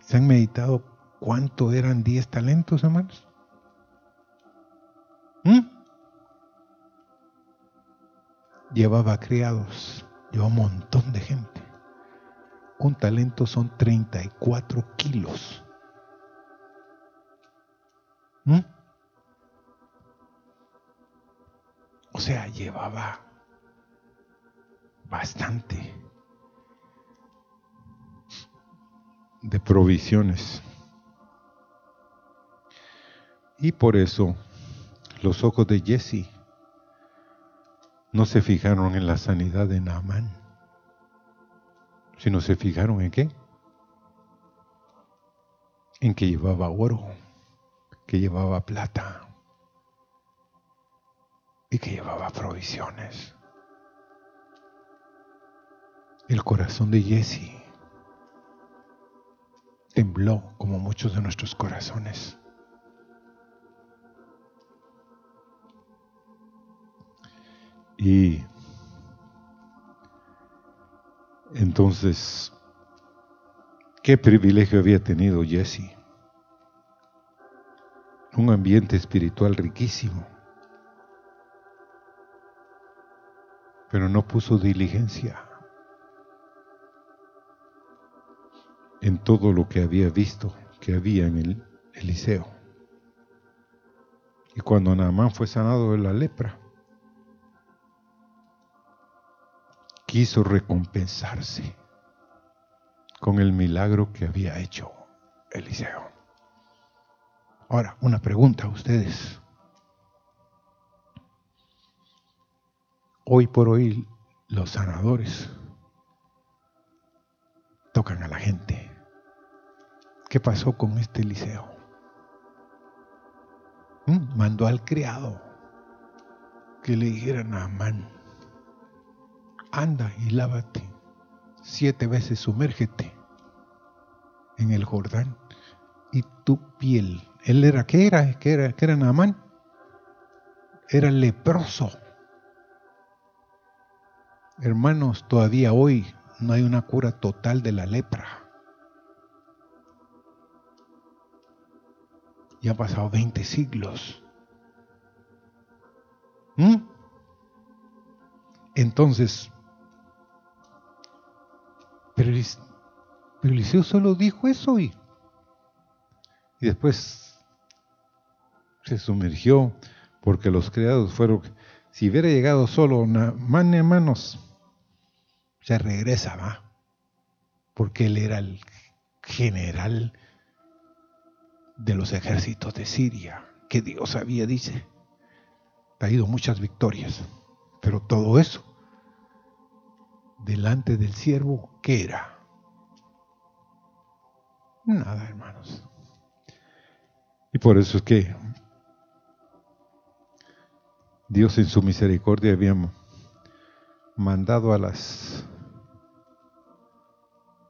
se han meditado cuánto eran 10 talentos, hermanos? ¿Mm? Llevaba criados, llevaba un montón de gente. Un talento son 34 kilos. ¿Mm? Sea, llevaba bastante de provisiones. Y por eso los ojos de Jesse no se fijaron en la sanidad de Naamán, sino se fijaron en qué? En que llevaba oro, que llevaba plata y que llevaba provisiones. El corazón de Jesse tembló como muchos de nuestros corazones. Y entonces, ¿qué privilegio había tenido Jesse? Un ambiente espiritual riquísimo. Pero no puso diligencia en todo lo que había visto que había en el Eliseo. Y cuando Naamán fue sanado de la lepra, quiso recompensarse con el milagro que había hecho Eliseo. Ahora, una pregunta a ustedes. Hoy por hoy los sanadores tocan a la gente. ¿Qué pasó con este Eliseo? ¿Mm? Mandó al criado que le dijera a Amán, anda y lávate siete veces, sumérgete en el Jordán y tu piel. Él era, ¿qué era? ¿Qué era? ¿Qué era? Era leproso. Hermanos, todavía hoy no hay una cura total de la lepra. Ya han pasado 20 siglos. ¿Mm? Entonces, pero, Eliseo solo dijo eso y, y después se sumergió porque los criados fueron, si hubiera llegado solo mano en manos, se regresa, va, porque él era el general de los ejércitos de Siria, que Dios había, dice, traído muchas victorias, pero todo eso delante del siervo, ¿qué era? Nada, hermanos. Y por eso es que Dios en su misericordia había mandado a las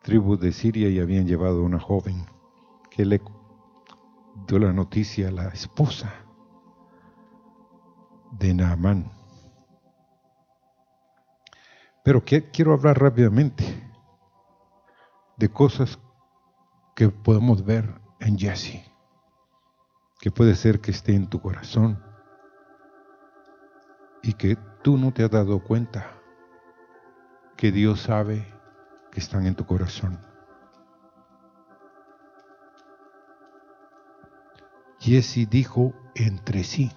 tribus de Siria y habían llevado a una joven que le dio la noticia a la esposa de Naamán. Pero quiero hablar rápidamente de cosas que podemos ver en Jesse, que puede ser que esté en tu corazón y que tú no te has dado cuenta que Dios sabe que están en tu corazón. Jesse dijo entre sí.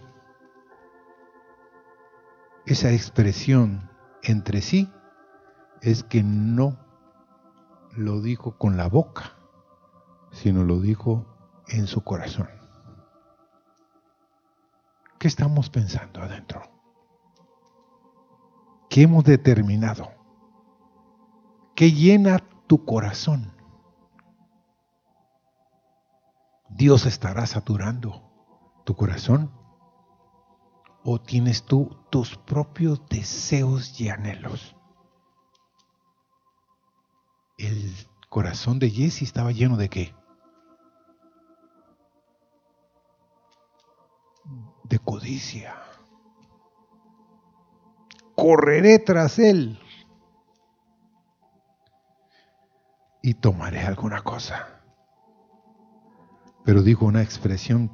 Esa expresión entre sí es que no lo dijo con la boca, sino lo dijo en su corazón. ¿Qué estamos pensando adentro? ¿Qué hemos determinado? ¿Qué llena tu corazón? ¿Dios estará saturando tu corazón? ¿O tienes tú tus propios deseos y anhelos? El corazón de Jesse estaba lleno de qué? De codicia. Correré tras él y tomaré alguna cosa. Pero digo una expresión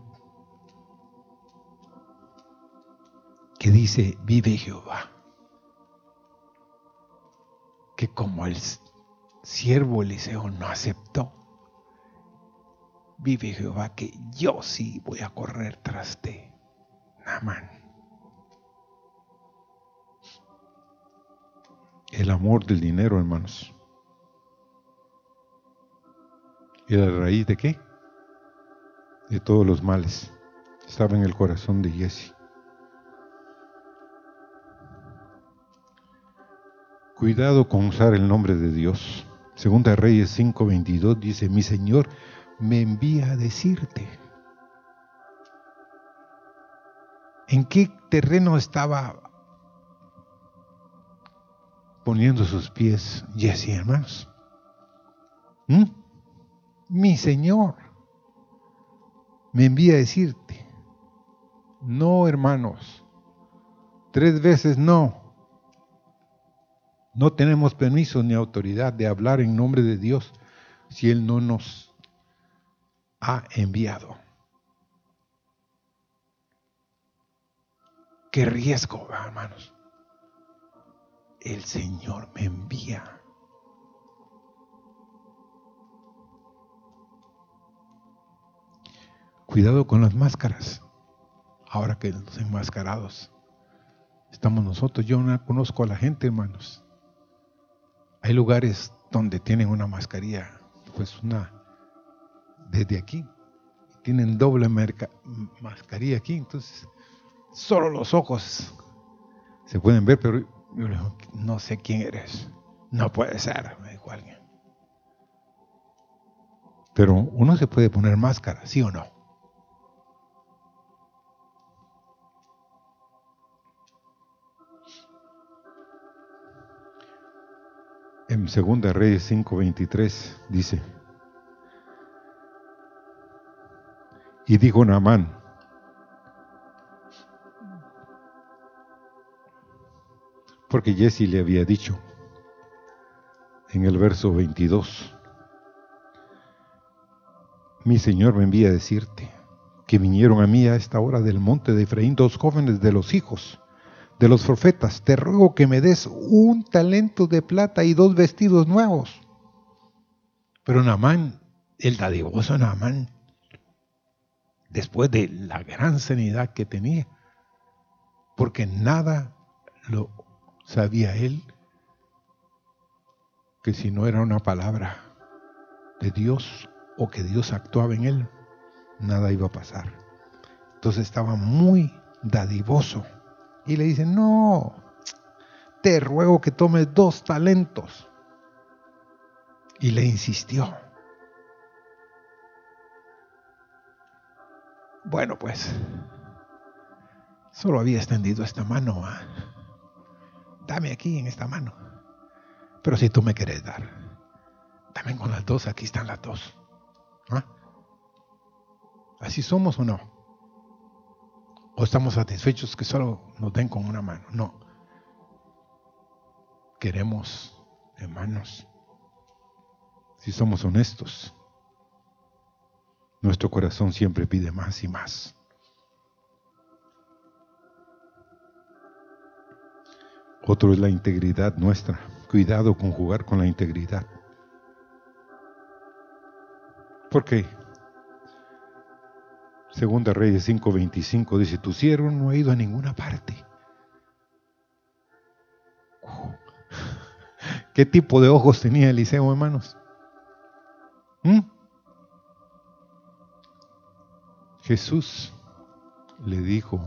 que dice, vive Jehová. Que como el siervo Eliseo no aceptó, vive Jehová que yo sí voy a correr tras de Namán. El amor del dinero, hermanos. ¿Y la raíz de qué? De todos los males. Estaba en el corazón de Jesse. Cuidado con usar el nombre de Dios. Segunda Reyes 5:22 dice, mi Señor me envía a decirte. ¿En qué terreno estaba poniendo sus pies Jesse, hermanos? ¿Mm? Mi Señor me envía a decirte. No, hermanos. Tres veces no. No tenemos permiso ni autoridad de hablar en nombre de Dios si Él no nos ha enviado. Qué riesgo, hermanos. El Señor me envía. Cuidado con las máscaras. Ahora que los enmascarados estamos nosotros. Yo no conozco a la gente, hermanos. Hay lugares donde tienen una mascarilla, pues una, desde aquí, tienen doble mascarilla aquí, entonces solo los ojos se pueden ver, pero yo le digo, no sé quién eres. No puede ser, me dijo alguien. Pero uno se puede poner máscara, ¿sí o no? En Segunda Reyes 5:23 dice, y dijo Naamán, porque Jesse le había dicho en el verso 22, mi Señor me envía a decirte que vinieron a mí a esta hora del monte de Efraín dos jóvenes de los hijos de los profetas, te ruego que me des un talento de plata y dos vestidos nuevos. Pero Naamán, el dadivoso Naamán, después de la gran sanidad que tenía, porque nada lo sabía él, que si no era una palabra de Dios o que Dios actuaba en él, nada iba a pasar. Entonces estaba muy dadivoso. Y le dice, no, te ruego que tomes dos talentos. Y le insistió. Bueno, pues, solo había extendido esta mano. Dame aquí en esta mano. Pero si tú me quieres dar, dame con las dos, aquí están las dos. ¿Ah? ¿Así somos o no? ¿O estamos satisfechos que solo nos den con una mano? No. Queremos, hermanos, si somos honestos, nuestro corazón siempre pide más y más. Otro es la integridad nuestra. Cuidado con jugar con la integridad. ¿Por qué? Segunda Reyes 5:25 dice, tu siervo no ha ido a ninguna parte. *laughs* ¿Qué tipo de ojos tenía Eliseo, hermanos? ¿Mm? Jesús le dijo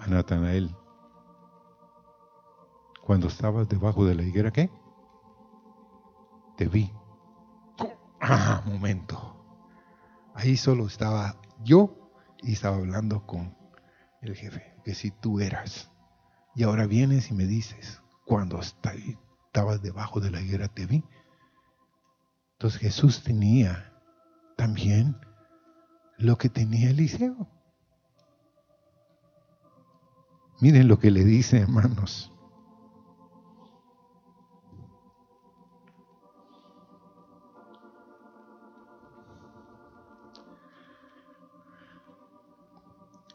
a Natanael, cuando estabas debajo de la higuera, ¿qué? Te vi. Ah, momento. Ahí solo estaba yo y estaba hablando con el jefe, que si tú eras. Y ahora vienes y me dices, cuando estabas debajo de la higuera te vi. Entonces Jesús tenía también lo que tenía Eliseo. Miren lo que le dice, hermanos.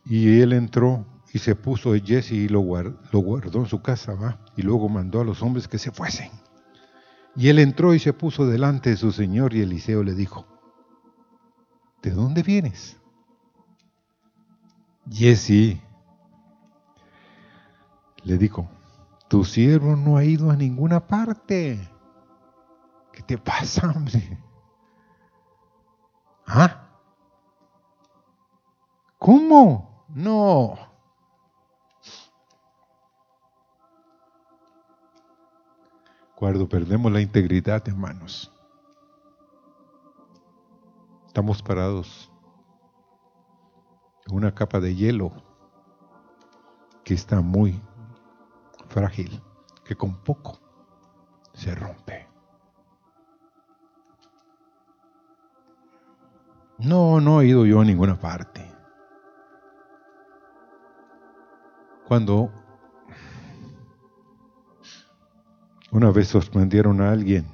Y él entró y se puso Jesse y lo guardó, en su casa, ¿va? Y luego mandó a los hombres que se fuesen. Y él entró y se puso delante de su señor y Eliseo le dijo, ¿de dónde vienes? Jesse le dijo, tu siervo no ha ido a ninguna parte. ¿Qué te pasa, hombre? ¿Ah? ¿Cómo? No. Cuando perdemos la integridad, hermanos, estamos parados en una capa de hielo que está muy frágil, que con poco se rompe. No, no he ido yo a ninguna parte. Cuando una vez sorprendieron a alguien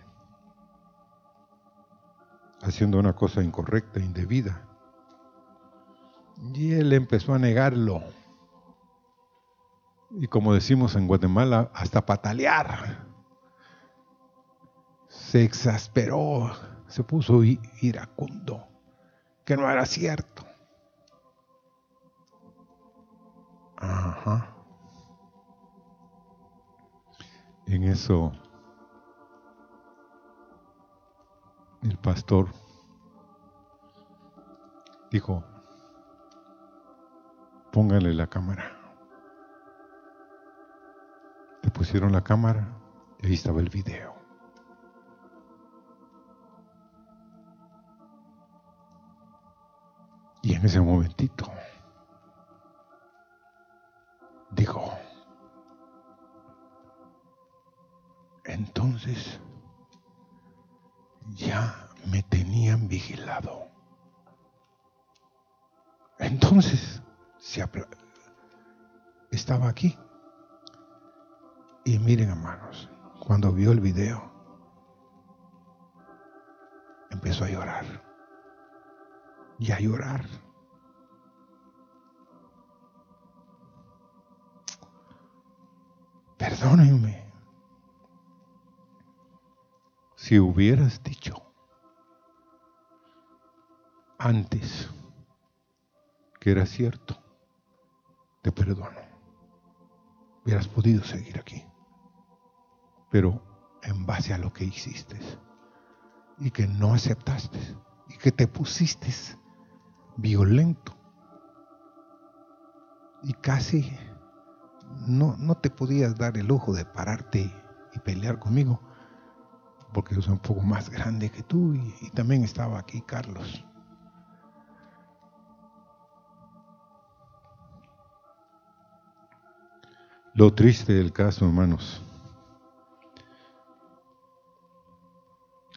haciendo una cosa incorrecta, indebida, y él empezó a negarlo. Y como decimos en Guatemala, hasta patalear. Se exasperó, se puso iracundo que no era cierto. Ajá. En eso el pastor dijo, póngale la cámara. Le pusieron la cámara y ahí estaba el video. Y en ese momentito dijo, entonces ya me tenían vigilado. Entonces se estaba aquí. Y miren hermanos, cuando vio el video, empezó a llorar y a llorar. Perdónenme. Si hubieras dicho antes que era cierto, te perdono. Hubieras podido seguir aquí. Pero en base a lo que hiciste y que no aceptaste y que te pusiste violento. Y casi no, no te podías dar el ojo de pararte y pelear conmigo, porque yo soy un poco más grande que tú y, y también estaba aquí Carlos. Lo triste del caso, hermanos,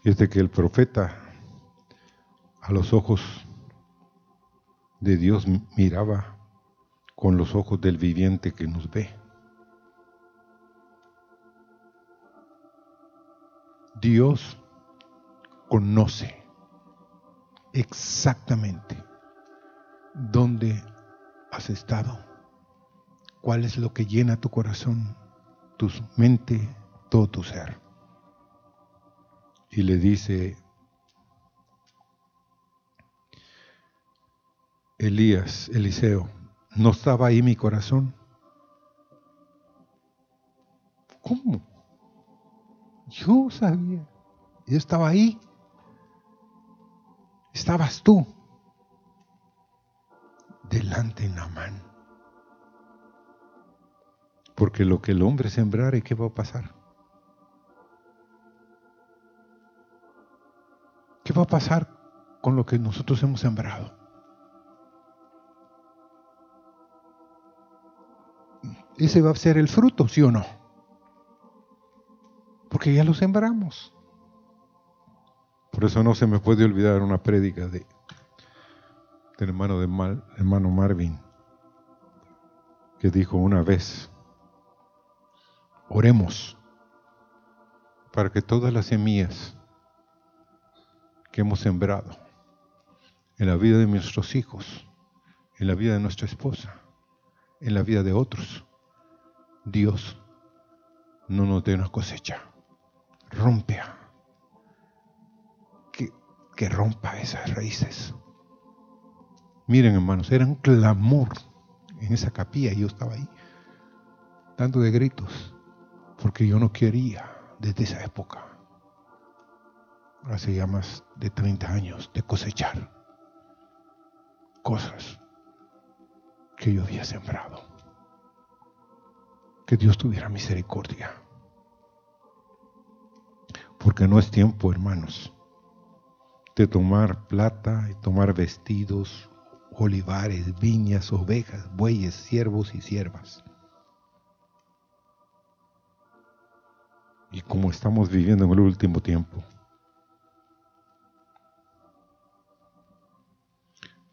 es de que el profeta a los ojos de Dios miraba con los ojos del viviente que nos ve. Dios conoce exactamente dónde has estado, cuál es lo que llena tu corazón, tu mente, todo tu ser. Y le dice Elías, Eliseo, ¿no estaba ahí mi corazón? ¿Cómo? Yo sabía, yo estaba ahí. Estabas tú delante de Namán. Porque lo que el hombre sembrare, ¿qué va a pasar? ¿Qué va a pasar con lo que nosotros hemos sembrado? Ese va a ser el fruto, ¿sí o no? Porque ya lo sembramos. Por eso no se me puede olvidar una prédica de, del hermano, de Mal, hermano Marvin, que dijo una vez, oremos para que todas las semillas que hemos sembrado en la vida de nuestros hijos, en la vida de nuestra esposa, en la vida de otros, Dios no nos dé una cosecha. Rompe. Que, que rompa esas raíces. Miren, hermanos, era un clamor en esa capilla yo estaba ahí, dando de gritos, porque yo no quería desde esa época, hace ya más de 30 años, de cosechar cosas que yo había sembrado. Que Dios tuviera misericordia. Porque no es tiempo, hermanos, de tomar plata y tomar vestidos, olivares, viñas, ovejas, bueyes, siervos y siervas. Y como estamos viviendo en el último tiempo,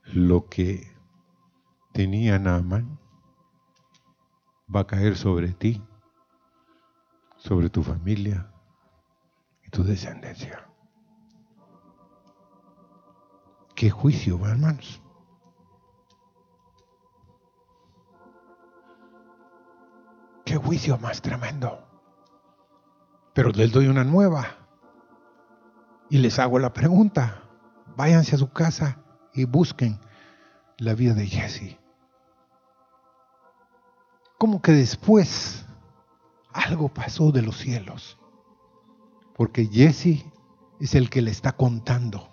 lo que tenía Naaman va a caer sobre ti, sobre tu familia y tu descendencia. ¿Qué juicio, hermanos? ¿Qué juicio más tremendo? Pero les doy una nueva y les hago la pregunta. Váyanse a su casa y busquen la vida de Jesse. Como que después algo pasó de los cielos. Porque Jesse es el que le está contando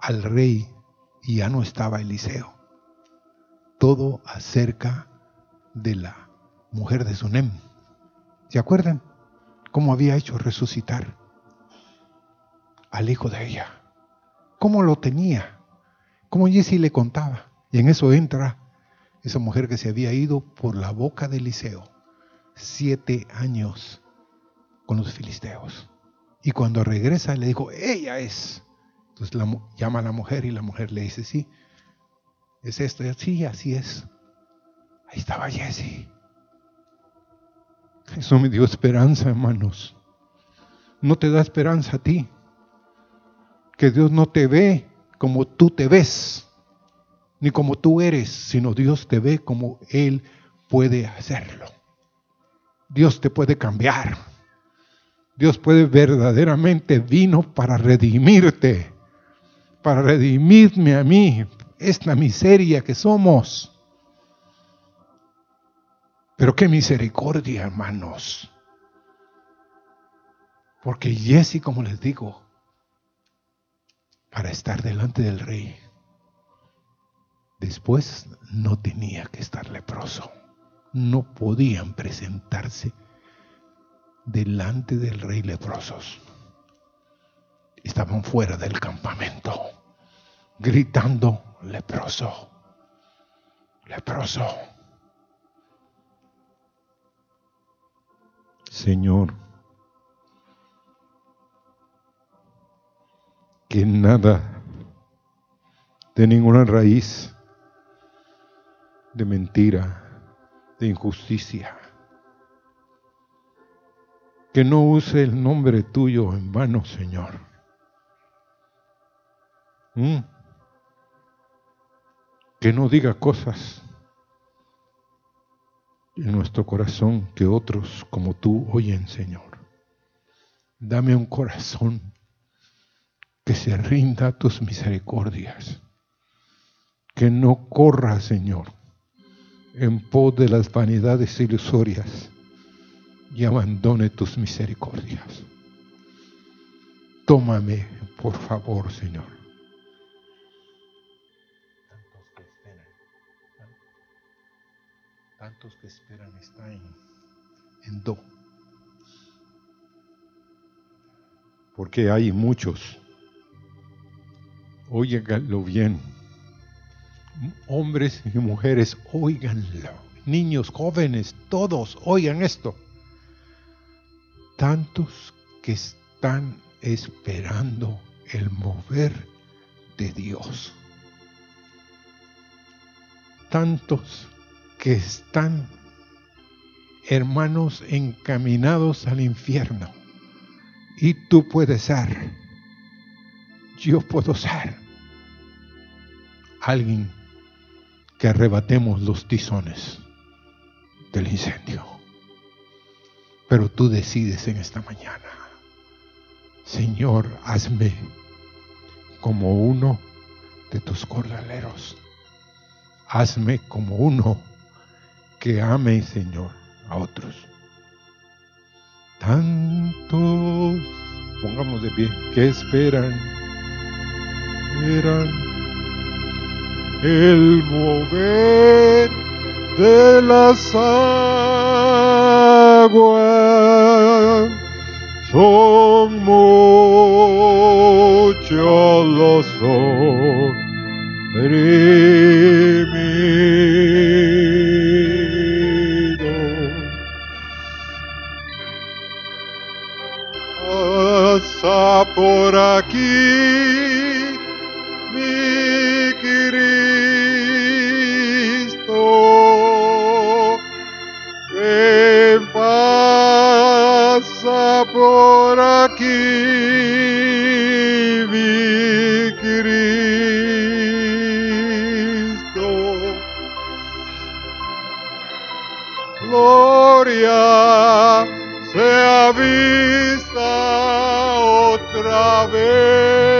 al rey y ya no estaba Eliseo. Todo acerca de la mujer de Sunem. ¿Se acuerdan? Cómo había hecho resucitar al hijo de ella. Cómo lo tenía. Cómo Jesse le contaba. Y en eso entra esa mujer que se había ido por la boca de Eliseo. Siete años con los filisteos. Y cuando regresa le dijo, ella es. Entonces la, llama a la mujer y la mujer le dice, sí, es esto. Sí, así es. Ahí estaba Jesse. Eso me dio esperanza, hermanos. No te da esperanza a ti. Que Dios no te ve como tú te ves, ni como tú eres, sino Dios te ve como Él puede hacerlo. Dios te puede cambiar. Dios puede verdaderamente vino para redimirte, para redimirme a mí, esta miseria que somos. Pero qué misericordia, hermanos. Porque Jesse, como les digo, para estar delante del rey, después no tenía que estar leproso. No podían presentarse delante del rey leprosos. Estaban fuera del campamento, gritando, leproso, leproso. Señor, que nada de ninguna raíz de mentira, de injusticia, que no use el nombre tuyo en vano, Señor. ¿Mm? Que no diga cosas en nuestro corazón que otros como tú oyen, Señor. Dame un corazón que se rinda a tus misericordias, que no corra, Señor, en pos de las vanidades ilusorias y abandone tus misericordias. Tómame, por favor, Señor. tantos que esperan está en, en do. Porque hay muchos. Óiganlo bien. Hombres y mujeres, óiganlo. Niños, jóvenes, todos, oigan esto. Tantos que están esperando el mover de Dios. Tantos que están, hermanos, encaminados al infierno. Y tú puedes ser, yo puedo ser alguien que arrebatemos los tizones del incendio. Pero tú decides en esta mañana, Señor, hazme como uno de tus cordaleros. Hazme como uno que ame, Señor, a otros. Tantos, pongamos de pie, que esperan, esperan el mover de las aguas. Son muchos los oprimidos. Pasa por aquí, Gloria sea vista otra vez,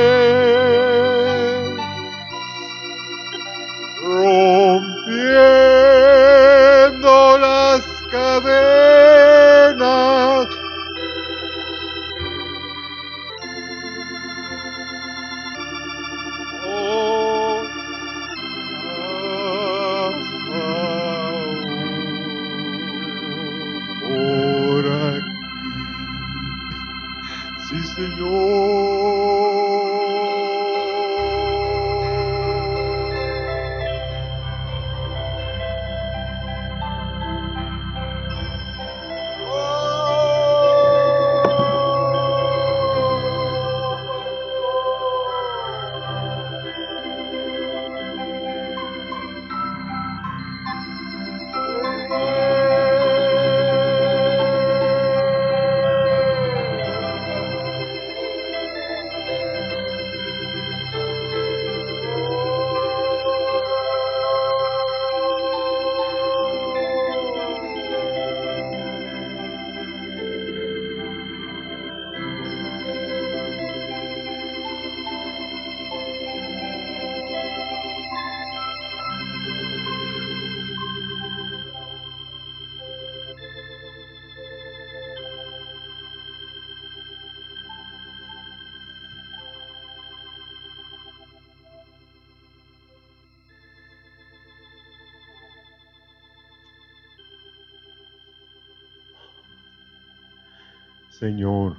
Señor,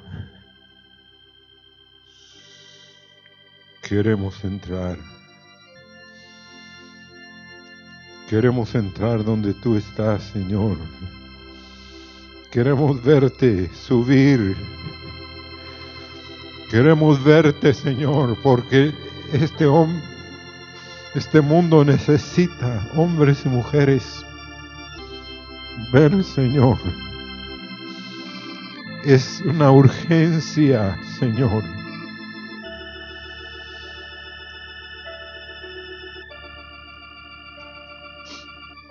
queremos entrar. Queremos entrar donde tú estás, Señor. Queremos verte subir. Queremos verte, Señor, porque este este mundo necesita hombres y mujeres. Ver, Señor. Es una urgencia, Señor.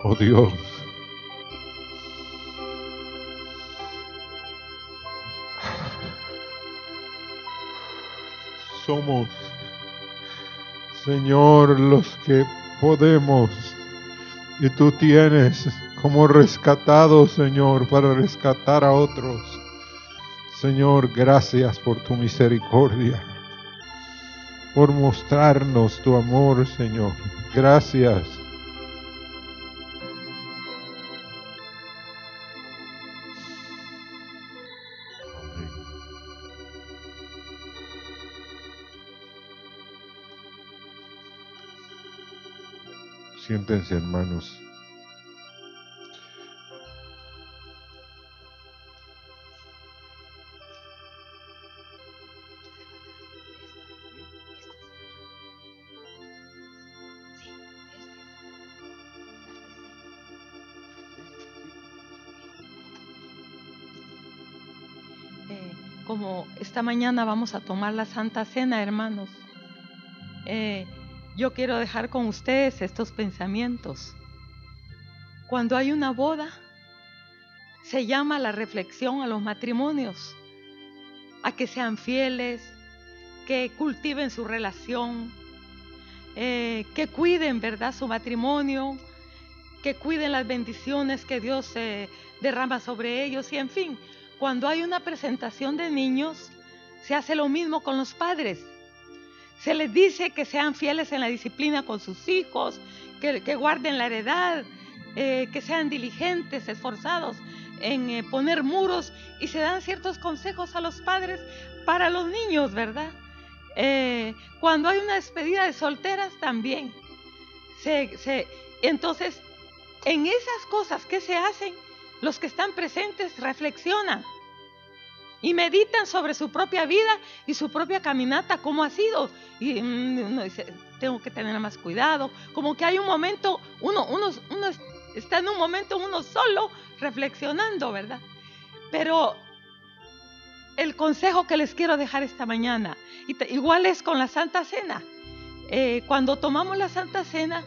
Oh Dios. Somos, Señor, los que podemos y tú tienes como rescatados, Señor, para rescatar a otros. Señor, gracias por tu misericordia, por mostrarnos tu amor, Señor. Gracias. Siéntense, hermanos. Esta mañana vamos a tomar la Santa Cena, hermanos, eh, yo quiero dejar con ustedes estos pensamientos. Cuando hay una boda, se llama la reflexión a los matrimonios, a que sean fieles, que cultiven su relación, eh, que cuiden, ¿verdad?, su matrimonio, que cuiden las bendiciones que Dios eh, derrama sobre ellos y en fin, cuando hay una presentación de niños, se hace lo mismo con los padres. Se les dice que sean fieles en la disciplina con sus hijos, que, guarden la heredad, eh, que sean diligentes, esforzados en eh, poner muros y se dan ciertos consejos a los padres para los niños, ¿verdad? Eh, cuando hay una despedida de solteras también. entonces, en esas cosas que se hacen, los que están presentes reflexionan y meditan sobre su propia vida y su propia caminata, cómo ha sido. Y mm, uno dice, tengo que tener más cuidado. Como que hay un momento, uno, uno, uno está en un momento uno solo reflexionando, ¿verdad? Pero el consejo que les quiero dejar esta mañana, igual es con la Santa Cena. Eh, cuando tomamos la Santa Cena,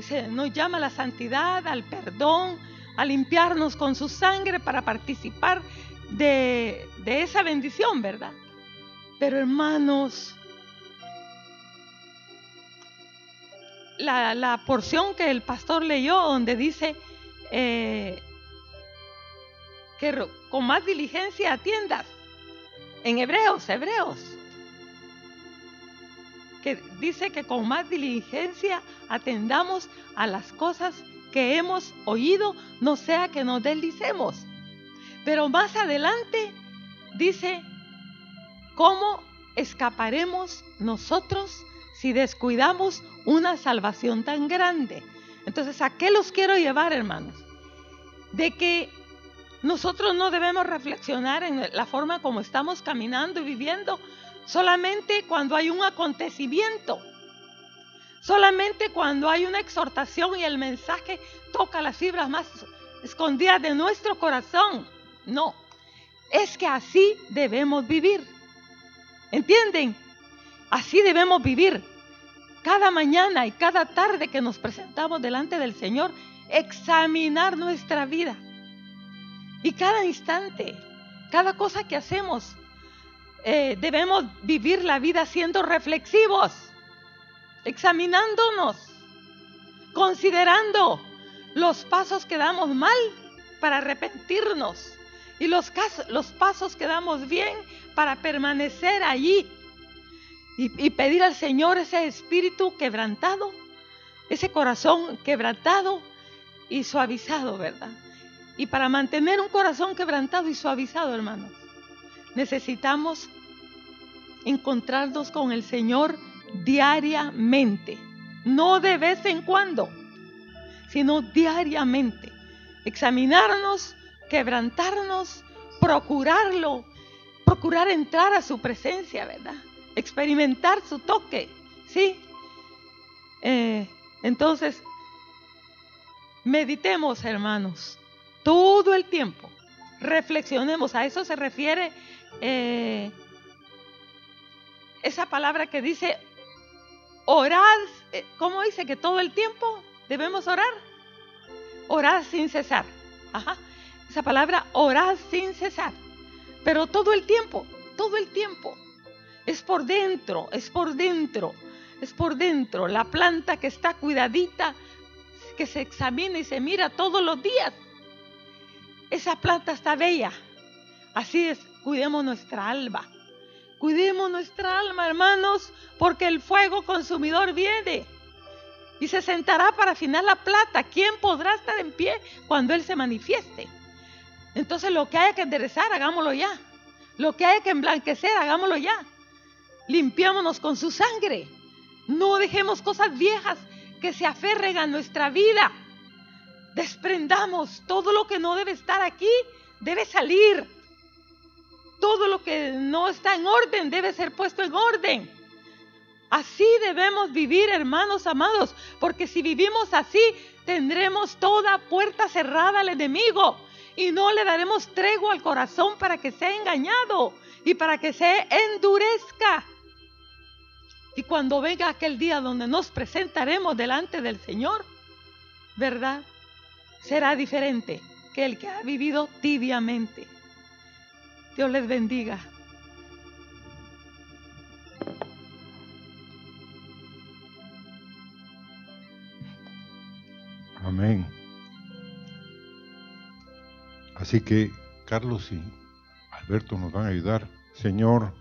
se nos llama a la santidad, al perdón, a limpiarnos con su sangre para participar de, esa bendición, ¿verdad? Pero hermanos, la, porción que el pastor leyó donde dice eh, que con más diligencia atiendas, en hebreos, hebreos, que dice que con más diligencia atendamos a las cosas que hemos oído, no sea que nos deslicemos. Pero más adelante dice, ¿cómo escaparemos nosotros si descuidamos una salvación tan grande? Entonces, ¿a qué los quiero llevar, hermanos? De que nosotros no debemos reflexionar en la forma como estamos caminando y viviendo solamente cuando hay un acontecimiento, solamente cuando hay una exhortación y el mensaje toca las fibras más escondidas de nuestro corazón. No, es que así debemos vivir. ¿Entienden? Así debemos vivir. Cada mañana y cada tarde que nos presentamos delante del Señor, examinar nuestra vida. Y cada instante, cada cosa que hacemos, eh, debemos vivir la vida siendo reflexivos, examinándonos, considerando los pasos que damos mal para arrepentirnos y los, los pasos que damos bien para permanecer allí y, y pedir al Señor ese espíritu quebrantado, ese corazón quebrantado y suavizado, ¿verdad? Y para mantener un corazón quebrantado y suavizado, hermanos, necesitamos encontrarnos con el Señor diariamente, no de vez en cuando, sino diariamente. Examinarnos quebrantarnos, procurarlo, procurar entrar a su presencia, ¿verdad? Experimentar su toque, ¿sí? Eh, entonces, meditemos, hermanos, todo el tiempo, reflexionemos, a eso se refiere eh, esa palabra que dice, orar, eh, ¿cómo dice que todo el tiempo debemos orar? Orar sin cesar. Ajá esa palabra orad sin cesar. Pero todo el tiempo, todo el tiempo. Es por dentro, es por dentro, es por dentro. La planta que está cuidadita, que se examina y se mira todos los días. Esa planta está bella. Así es, cuidemos nuestra alma. Cuidemos nuestra alma, hermanos, porque el fuego consumidor viene y se sentará para afinar la plata. ¿Quién podrá estar en pie cuando Él se manifieste? Entonces lo que haya que enderezar, hagámoslo ya. Lo que haya que emblanquecer, hagámoslo ya. Limpiámonos con su sangre. No dejemos cosas viejas que se aferren a nuestra vida. Desprendamos todo lo que no debe estar aquí, debe salir. Todo lo que no está en orden debe ser puesto en orden. Así debemos vivir, hermanos amados, porque si vivimos así, tendremos toda puerta cerrada al enemigo y no le daremos tregua al corazón para que sea engañado y para que se endurezca. Y cuando venga aquel día donde nos presentaremos delante del Señor, ¿verdad? Será diferente que el que ha vivido tibiamente. Dios les bendiga. Amén. Así que Carlos y Alberto nos van a ayudar. Señor,